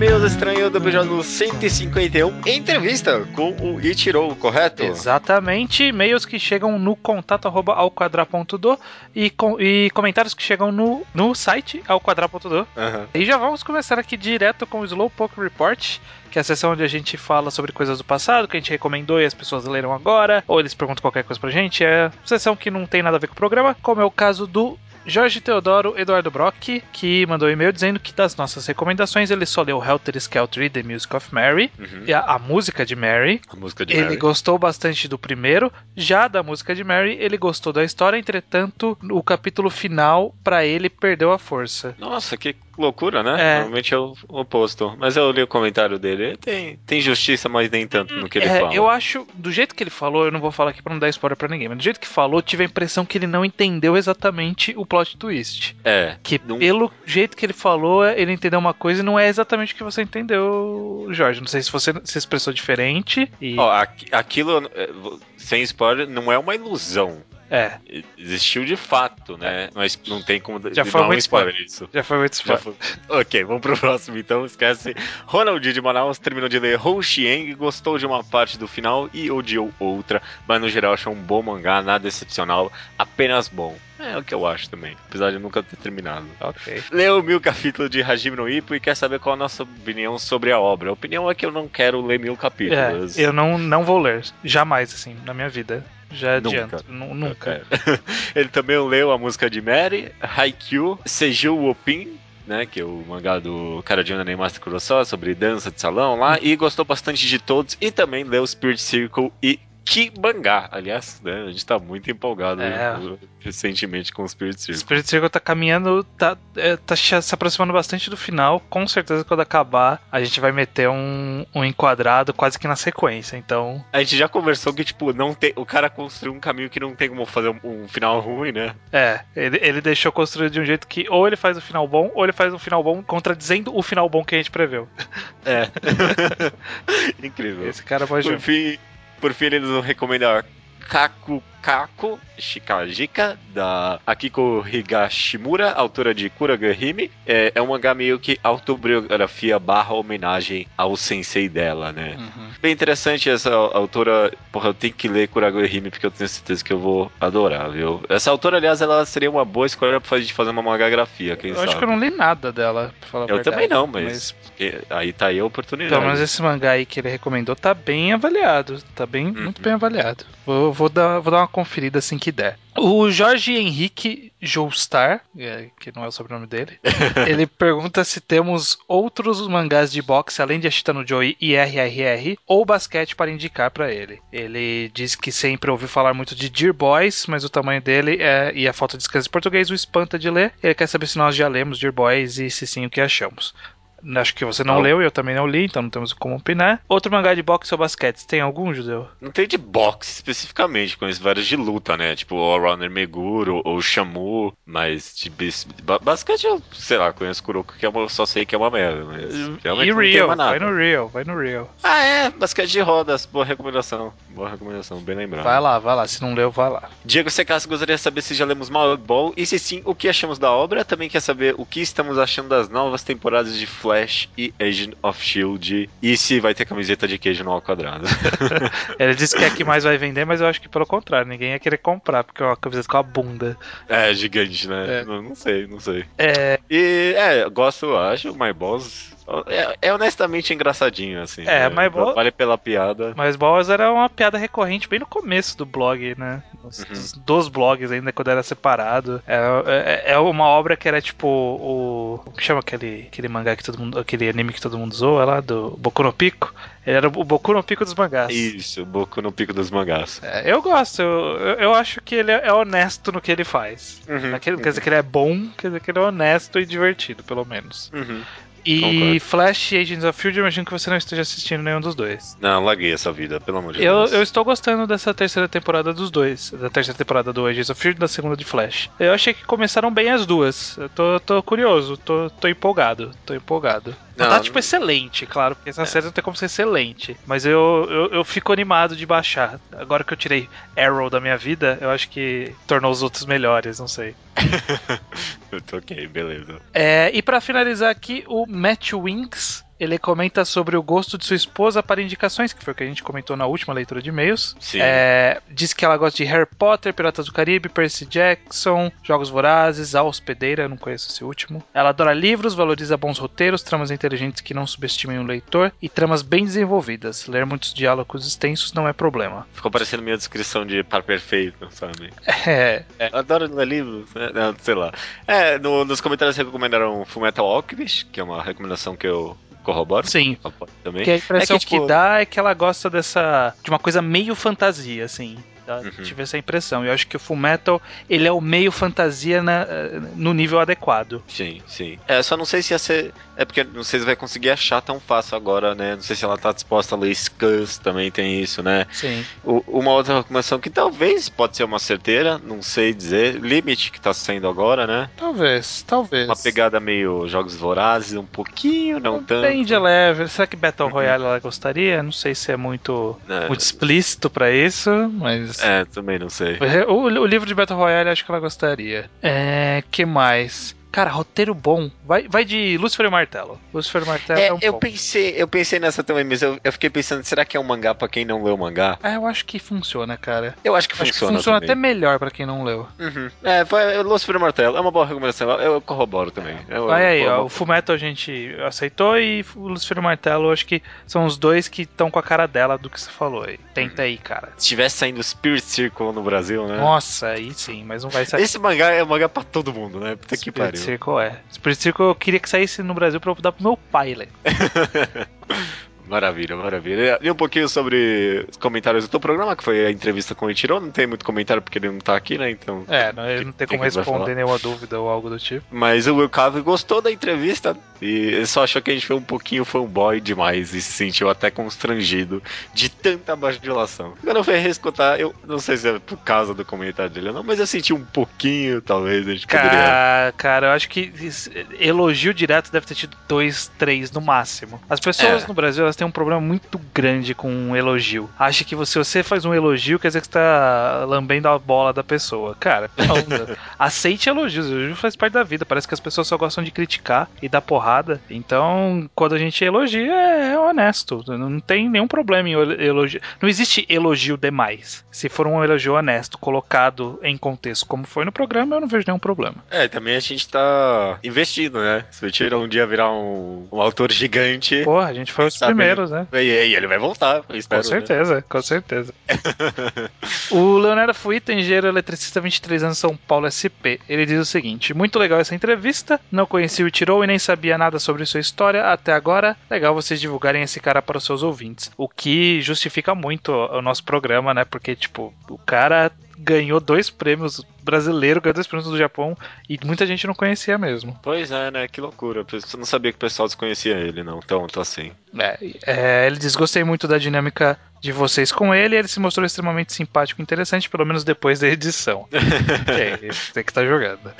E-mails estranho do episódio 151, entrevista com o Ichiro, correto? Exatamente, e-mails que chegam no contato arroba ao quadrar.do e, com, e comentários que chegam no, no site ao quadrar.do. Aham. E já vamos começar aqui direto com o Slowpoke Report, que é a sessão onde a gente fala sobre coisas do passado, que a gente recomendou e as pessoas leram agora, ou eles perguntam qualquer coisa pra gente. É sessão que não tem nada a ver com o programa, como é o caso do Jorge Teodoro Eduardo Brock, que mandou um e-mail dizendo que das nossas recomendações ele só leu Helter Skelter e The Music of Mary, Uhum. e a, a música de Mary, A música de ele Mary. gostou bastante do primeiro, já da música de Mary, ele gostou da história, entretanto, o capítulo final, pra ele, perdeu a força. Nossa, que loucura, né? É. Normalmente é o oposto. Mas eu li o comentário dele. Tem, tem justiça, mas nem tanto no que ele É, fala. eu acho, do jeito que ele falou, eu não vou falar aqui pra não dar spoiler pra ninguém, mas do jeito que falou, tive a impressão que ele não entendeu exatamente o plot twist. É. Que Não- pelo jeito que ele falou, ele entendeu uma coisa e não é exatamente o que você entendeu, Jorge. Não sei se você se expressou diferente e. Ó, aqui- aquilo, é, sem spoiler, não é uma ilusão. É, Existiu de fato, né? Mas não tem como Já foi muito spoiler isso. já foi muito spoiler. foi. Ok, vamos pro próximo então. Esquece. Ronald de Manaus terminou de ler Hou Xiang, gostou de uma parte do final e odiou outra, mas no geral achou um bom mangá, nada excepcional, apenas bom. É o que eu acho também, apesar de nunca ter terminado. Ok. Leu mil capítulos de Hajime no Ippo e quer saber qual a nossa opinião sobre a obra. A opinião é que eu não quero ler mil É, capítulos. eu não, não vou ler. Jamais, assim, na minha vida. Já Nunca. adianto. Nu- Nunca. É. Ele também leu a música de Mary, Haikyuu, Seiju Wopin, né, que é o mangá do cara de Anime Master Kurosawa sobre dança de salão lá, e gostou bastante de todos, e também leu Spirit Circle e Kibangá. Aliás, né, a gente tá muito empolgado É. recentemente com o Spirit Circle. Spirit Circle tá caminhando, tá, é, tá se aproximando bastante do final. Com certeza, quando acabar, a gente vai meter um, um enquadrado quase que na sequência. Então, A gente já conversou que, tipo, não tem, o cara construiu um caminho que não tem como fazer um, um final ruim, né? é, ele, ele deixou construído de um jeito que ou ele faz o final bom, ou ele faz um final bom contradizendo o final bom que a gente preveu. É. Incrível. Esse cara Por pode. fim, por fim, eles nos recomendam Kaku Kako Shikajika, da Akiko Higashimura, autora de Kuragahime. É, é um mangá meio que autobiografia barra homenagem ao sensei dela, né? Uhum. Bem interessante essa autora. Porra, eu tenho que ler Kuragahime porque eu tenho certeza que eu vou adorar, viu? Essa autora, aliás, ela seria uma boa escolha pra gente fazer uma mangagrafia, quem Eu sabe? acho que eu não li nada dela, pra falar Eu verdade. também não, mas, porque aí tá aí a oportunidade. Pelo menos esse mangá aí que ele recomendou tá bem avaliado. Tá bem, muito bem avaliado. Vou, vou, dar, vou dar uma conferida assim que der. O Jorge Henrique Joestar, é, que não é o sobrenome dele, ele pergunta se temos outros mangás de boxe além de Ashita no Joy e RRR ou basquete para indicar pra ele. Ele diz que sempre ouviu falar muito de Dear Boys, mas o tamanho dele é, e a falta de escrita em português o espanta de ler. Ele quer saber se nós já lemos Dear Boys e se sim o que achamos. Acho que você não leu e eu também não li, então não temos como opinar. Outro mangá de boxe ou basquete, tem algum, Judeu? Não tem de boxe especificamente, conheço vários de luta, né? Tipo o Runner Meguro ou Shamu, mas de bis- ba- basquete eu, sei lá, conheço Kuroko, que é uma- só sei que é uma merda, mas realmente E não Real, vai no Real, vai no Real. Ah, é, basquete de rodas, boa recomendação, boa recomendação, bem lembrado. Vai lá, vai lá, se não leu, vai lá. Diego Secasso gostaria de saber se já lemos Mad Ball e se sim, o que achamos da obra. Também quer saber o que estamos achando das novas temporadas de Flash e Agent of Shield e se vai ter camiseta de queijo no ao quadrado. Ele disse que é a que mais vai vender, mas eu acho que pelo contrário, ninguém ia querer comprar, porque é uma camiseta com a bunda. é, gigante, né? É. Não, não sei, não sei. É, E, é, gosto, acho, My Balls é, é honestamente engraçadinho, assim. É, né? Balls- Vale pela piada. mas Balls era uma piada recorrente bem no começo do blog, né? Dos, Uhum. dos- blogs ainda, quando era separado. É, é, é uma obra que era tipo o. Como que chama aquele, aquele mangá que todo mundo. aquele anime que todo mundo zoa lá, do Boku no Pico? Ele era o Boku no Pico dos mangás. Isso, Boku no Pico dos Mangás. É, eu gosto, eu, eu, acho que ele é honesto no que ele faz. Uhum, Naquele- Quer dizer que ele é bom, quer dizer que ele é honesto e divertido, pelo menos. uhum. E Concordo. Flash e Agents of Field, imagino que você não esteja assistindo nenhum dos dois. Não, larguei essa vida, pelo amor de Eu, Deus. eu estou gostando dessa terceira temporada dos dois. Da terceira temporada do Agents of Field e da segunda de Flash. Eu achei que começaram bem as duas. Eu tô, tô curioso, tô, tô empolgado. Tô empolgado. Não, tá tipo excelente, claro, porque essa série não tem como ser excelente. Mas eu, eu, eu fico animado de baixar. Agora que eu tirei Arrow da minha vida, eu acho que tornou os outros melhores, não sei. Eu ok, beleza. É, e pra finalizar aqui, o Matt Winks. Ele comenta sobre o gosto de sua esposa para indicações, que foi o que a gente comentou na última leitura de e-mails. Sim. É, diz que ela gosta de Harry Potter, Piratas do Caribe, Percy Jackson, Jogos Vorazes, A Hospedeira, eu não conheço esse último. Ela adora livros, valoriza bons roteiros, tramas inteligentes que não subestimem o leitor e tramas bem desenvolvidas. Ler muitos diálogos extensos não é problema. Ficou parecendo minha descrição de par perfeito, sabe? É, Eu Adoro ler livros, né? Não, sei lá. É, no- nos comentários recomendaram Fullmetal Alchemist, que é uma recomendação que eu corroboro. sim. Também. Que a impressão É que, tipo, que dá é que ela gosta dessa. de uma coisa meio fantasia, assim. Tá? Uhum. Tive essa impressão. Eu acho que o Full Metal ele é o meio fantasia na- no nível adequado. Sim, sim. É, só não sei se ia ser. É porque não sei se vai conseguir achar tão fácil agora, né? Não sei se ela tá disposta a ler Scans, também tem isso, né? Sim. O- uma outra recomendação que talvez pode ser uma certeira, não sei dizer. Limit, que tá saindo agora, né? Talvez, talvez. Uma pegada meio Jogos Vorazes, um pouquinho, não tanto. Bem de leve. Será que Battle Royale ela gostaria? Não sei se é muito, É. muito explícito pra isso, mas. É, também não sei. O, o livro de Battle Royale acho que ela gostaria. É. que mais? Cara, roteiro bom. Vai, vai de Lúcifer e Martelo. Lúcifer e Martelo é, É, um eu pouco. pensei, eu pensei nessa também, mas eu, eu fiquei pensando, será que é um mangá pra quem não leu o mangá? Ah, eu acho que funciona, cara. Eu acho que Acho que funciona. funciona até também. melhor pra quem não leu. Uhum. É, foi Lucifer e Martelo, é uma boa recomendação, eu, eu corroboro também. Eu, Vai aí, eu ó. O. Fullmetal a gente aceitou e o Lucifer e Martelo acho que são os dois que estão com a cara dela do que você falou aí. Tenta aí, cara. Se tivesse saindo Spirit Circle no Brasil, né? Nossa, aí sim, mas não vai sair. Esse mangá é um mangá pra todo mundo, né? Puta que pariu. Circle é. Spirit Circle eu queria que saísse no Brasil pra eu dar pro meu pai ler. Maravilha, maravilha. E um pouquinho sobre os comentários do teu programa, que foi a entrevista com o Ichiro. Não tem muito comentário porque ele não tá aqui, né? Então. É, não, ele não tem como responder nenhuma dúvida ou algo do tipo. Mas o Will Cave gostou da entrevista e só achou que a gente foi um pouquinho fanboy demais e se sentiu até constrangido de tanta bajulação. Quando eu fui reescutar, eu não sei se é por causa do comentário dele ou não, mas eu senti um pouquinho, talvez, a gente poderia. Cara, cara, eu acho que elogio direto deve ter tido dois, três no máximo. As pessoas É. no Brasil elas têm um problema muito grande com um elogio. Acha que se você faz um elogio, quer dizer que você tá lambendo a bola da pessoa. Cara, não. Aceite elogios. Elogio faz parte da vida. Parece que as pessoas só gostam de criticar e dar porrada. Então, quando a gente elogia, é honesto. Não tem nenhum problema em elogio. Não existe elogio demais. Se for um elogio honesto, colocado em contexto, como foi no programa, eu não vejo nenhum problema. É, também a gente tá investindo, né? Se o um dia virar um, um autor gigante, Porra, a gente foi os Sabe, né? e aí ele vai voltar, espero. Com né? certeza, com certeza. o Leonardo Fuita, engenheiro eletricista, 23 anos, São Paulo, SP. Ele diz o seguinte: Muito legal essa entrevista. Não conheci o Ichiro e nem sabia nada sobre sua história até agora. Legal vocês divulgarem esse cara para os seus ouvintes. O que justifica muito o nosso programa, né? Porque, tipo, o cara ganhou dois prêmios brasileiro, ganhou dois prêmios do Japão e muita gente não conhecia mesmo. Pois é, né? Que loucura. Eu não sabia que o pessoal desconhecia ele, não. Então, tô assim. É, é, ele diz: gostei muito da dinâmica de vocês com ele. Ele se mostrou extremamente simpático e interessante, pelo menos depois da edição. Isso tem que estar jogando.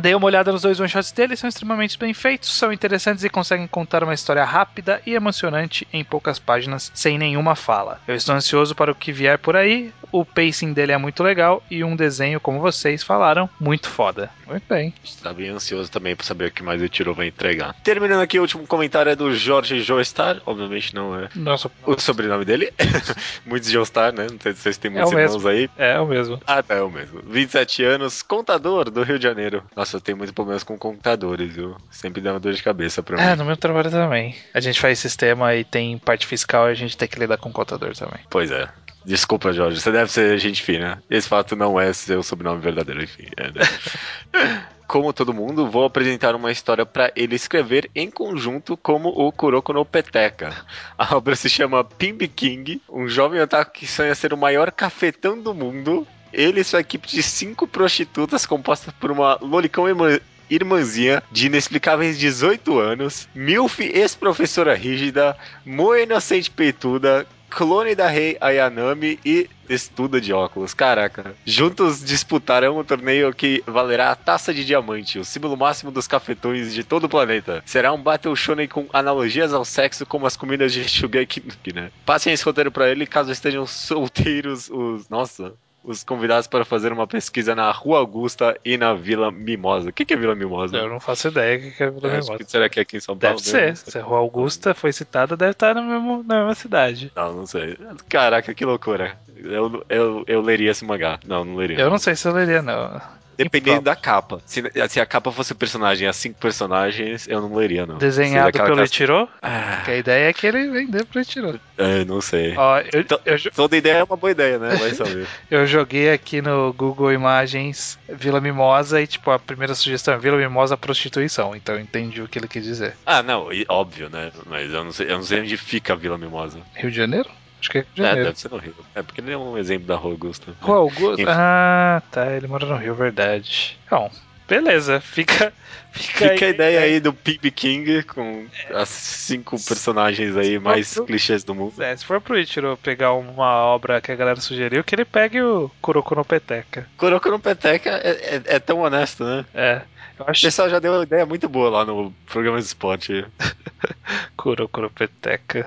Dei uma olhada nos dois one-shots dele, são extremamente bem feitos, são interessantes e conseguem contar uma história rápida e emocionante em poucas páginas, sem nenhuma fala. Eu estou ansioso para o que vier por aí, o pacing dele é muito legal e um desenho, como vocês falaram, muito foda. Muito bem. Tá bem ansioso também pra saber o que mais o Tiro vai entregar. Terminando aqui, o último comentário é do Jorge Joestar. Obviamente não é Nossa, o sobrenome dele. Muitos Joestar, né? Não sei se vocês têm É muitos o irmãos aí. é o mesmo. Ah, tá, é o mesmo. 27 anos, contador do Rio de Janeiro. Nossa, eu tenho muitos problemas com contadores, viu? Sempre dá uma dor de cabeça pra É, mim. no meu trabalho também. A gente faz sistema e tem parte fiscal e a gente tem que lidar com o contador também. Pois é. Desculpa, Jorge. Você deve ser gente fina. Esse fato não é seu sobrenome verdadeiro, enfim. É, né? como todo mundo, vou apresentar uma história para ele escrever em conjunto como o Kuroko no Peteca. A obra se chama Pimbi King, um jovem otaku que sonha ser o maior cafetão do mundo. Ele e sua equipe de cinco prostitutas composta por uma lolicão irmã- irmãzinha de inexplicáveis 18 anos, milf ex-professora rígida, moa inocente peituda, clone da rei Ayanami e estuda de óculos. Caraca. Juntos disputarão um torneio que valerá a taça de diamante, o símbolo máximo dos cafetões de todo o planeta. Será um battle shonen com analogias ao sexo como as comidas de Shugeki, né? Passem esse roteiro pra ele caso estejam solteiros os... Nossa... Os convidados para fazer uma pesquisa na Rua Augusta e na Vila Mimosa. O que que é Vila Mimosa? Eu não faço ideia o que que é Vila É, Mimosa. será que é aqui em São Paulo? Deve ser. Se a Rua Augusta foi citada, deve estar mesmo, na mesma cidade. Não, não sei. Caraca, que loucura. Eu, eu, eu leria esse mangá. Não, não leria. Eu não sei se eu leria, não. Dependendo da capa. Se, se a capa fosse personagem, as cinco personagens, eu não leria, não. Desenhado pelo classe- Ichiro, Ah, a ideia é que ele vendeu pro Ichiro. é, não sei. Ó, eu, Então- eu, Toda ideia é uma boa ideia, né? Vai saber. eu joguei aqui no Google Imagens Vila Mimosa e, tipo, a primeira sugestão é Vila Mimosa Prostituição. Então eu entendi o que ele quis dizer. ah, não, óbvio, né? Mas eu não sei, eu não sei onde fica a Vila Mimosa. Rio de Janeiro? Acho que é Rio de É, Janeiro. deve ser no Rio. É, porque ele é um exemplo da Rua Augusta. Rua Augusta? Enfim. Ah, tá. Ele mora no Rio, verdade. Bom, beleza. Fica, fica, Fica a ideia aí do Pimp King com as cinco personagens aí mais Óbvio. clichês do mundo. É, se for pro Ichiro pegar uma obra que a galera sugeriu, que ele pegue o Kuroko no Peteca. Kuroko no Peteca é, é- é tão honesto, né? É. Eu O acho pessoal já deu uma ideia muito boa lá no programa de esporte. Kuroko no Peteca.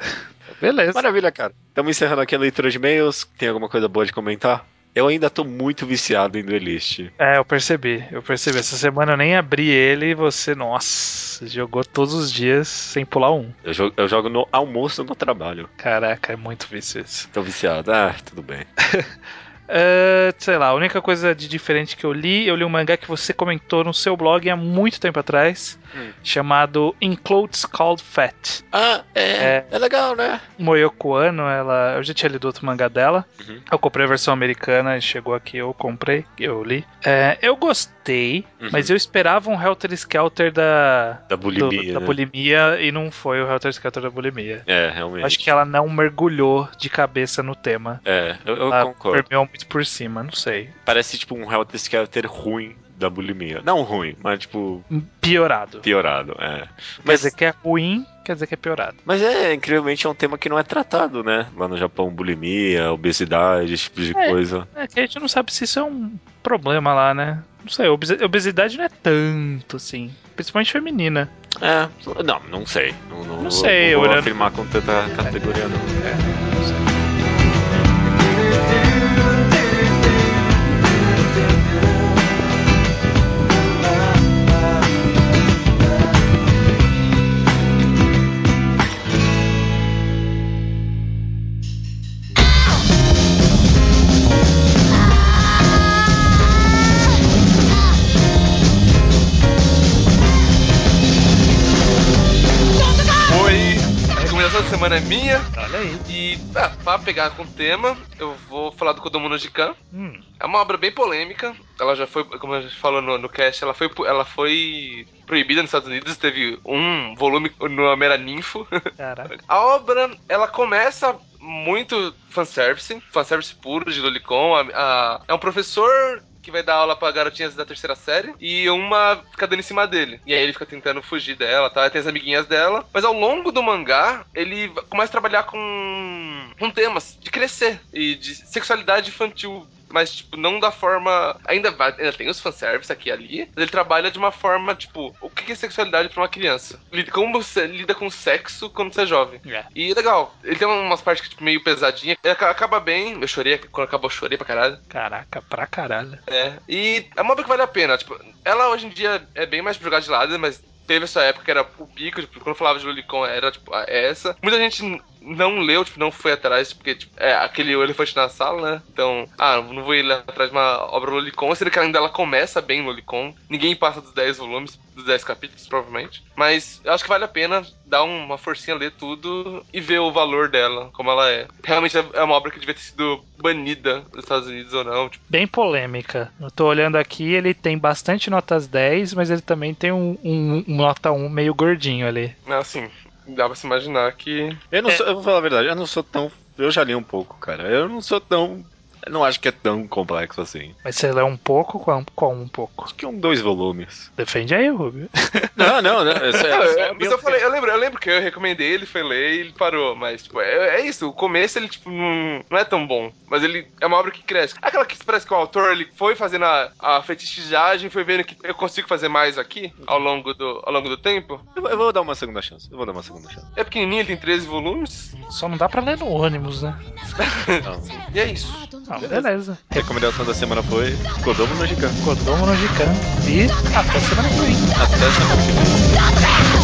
Beleza. Maravilha, cara. Estamos encerrando aqui a leitura de e-mails. Tem alguma coisa boa de comentar? Eu ainda tô muito viciado em Duelist. É, eu percebi, eu percebi. Essa semana eu nem abri ele e você, nossa, jogou todos os dias sem pular um. Eu jogo, eu jogo no almoço no trabalho. Caraca, é muito vício isso. Tô viciado. Ah, tudo bem. É, sei lá, a única coisa de diferente que eu li, eu li um mangá que você comentou no seu blog há muito tempo atrás, Hum. chamado In Clothes Called Fat. Ah, é. É. É, legal, né? Moyoko Ano, ela, eu já tinha lido outro mangá dela. Uhum. Eu comprei a versão americana e chegou aqui, eu comprei, eu li. É, eu gostei, Uhum. mas eu esperava um Helter Skelter da, Da do- bulimia. da né? bulimia e não foi o Helter Skelter da bulimia. É, realmente. Acho que ela não mergulhou de cabeça no tema. É, eu, eu Ela concordo. Por cima, não sei. Parece tipo um Helter Skelter ruim da bulimia. Não ruim, mas tipo Piorado. piorado, é. Quer Mas, dizer que é ruim, quer dizer que é piorado. mas é, incrivelmente é um tema que não é tratado, né? Lá no Japão, bulimia, obesidade, esse tipo de É. coisa. É que a gente não sabe se isso é um problema lá, né? Não sei, obes- obesidade não é tanto assim. Principalmente feminina. É, não, não sei. Não, não, Não sei, não vou olhando- afirmar com tanta categoria, não. É, não sei. Semana é minha. Olha aí. E, ah, pra pegar com o tema, eu vou falar do Kodomo no Jikan. Hum, É uma obra bem polêmica. Ela já foi, como a gente falou no, no cast, ela foi, ela foi proibida nos Estados Unidos. Teve um volume no nome era Ninfo. caraca. A obra, ela começa muito fanservice, fanservice puro de Lolicon. A, a- é um professor que vai dar aula pra garotinhas da terceira série e uma fica dando em cima dele. E aí ele fica tentando fugir dela, tá? Tem as amiguinhas dela. Mas ao longo do mangá, ele começa a trabalhar com, com temas de crescer e de sexualidade infantil. Mas, tipo, não da forma. Ainda, vai, ainda tem os fanservice aqui e ali. Mas ele trabalha de uma forma, tipo, o que é sexualidade pra uma criança? Como você lida com sexo quando você é jovem? É. E legal, ele tem umas partes que, tipo, meio pesadinha. Ele aca- acaba bem. Eu chorei, quando acabou, eu chorei pra caralho. Caraca, pra caralho. É. E é uma obra que vale a pena. Tipo, ela hoje em dia é bem mais jogada de lado, mas teve essa época que era o pico, tipo, quando falava de Lolicon era tipo essa. Muita gente não leu, tipo, não foi atrás, porque tipo, é aquele elefante na sala, né? Então, ah, não vou ir atrás de uma obra Lolicon. Sendo que ainda ela começa bem Lolicon. Ninguém passa dos 10 volumes, dos 10 capítulos, provavelmente. Mas eu acho que vale a pena dar uma forcinha, ler tudo e ver o valor dela, como ela é. Realmente é uma obra que devia ter sido banida dos Estados Unidos ou não. Tipo, Bem polêmica. Eu tô olhando aqui, ele tem bastante notas 10, mas ele também tem um, um- um nota 1 meio gordinho ali. assim, dá pra se imaginar que. Eu não sou, eu vou falar a verdade, eu não sou tão. Eu já li um pouco, cara. Eu não sou tão. Eu não acho que é tão complexo assim. Mas você lê um pouco, qual, qual um pouco? Acho que é um dois volumes. Defende aí, Rubio. Não, não, não. Isso é, Não, eu- a mas eu falei, eu lembro, eu lembro que eu recomendei, ele foi ler e ele parou. Mas, tipo, é, é isso. O começo ele, tipo, não, não é tão bom. Mas ele é uma obra que cresce. Aquela que parece que o autor ele foi fazendo a, a fetichizagem, foi vendo que eu consigo fazer mais aqui ao longo do, ao longo do tempo. Eu, vou- eu vou dar uma segunda chance. Eu vou dar uma segunda chance. É pequenininho, ele tem 13 volumes. Só não dá pra ler no ônibus, né? Não. E é isso. Ah, beleza. A recomendação da semana foi Kodomo no Gikan. Kodomo no Jikan. E até semana que vem. Até semana que vem.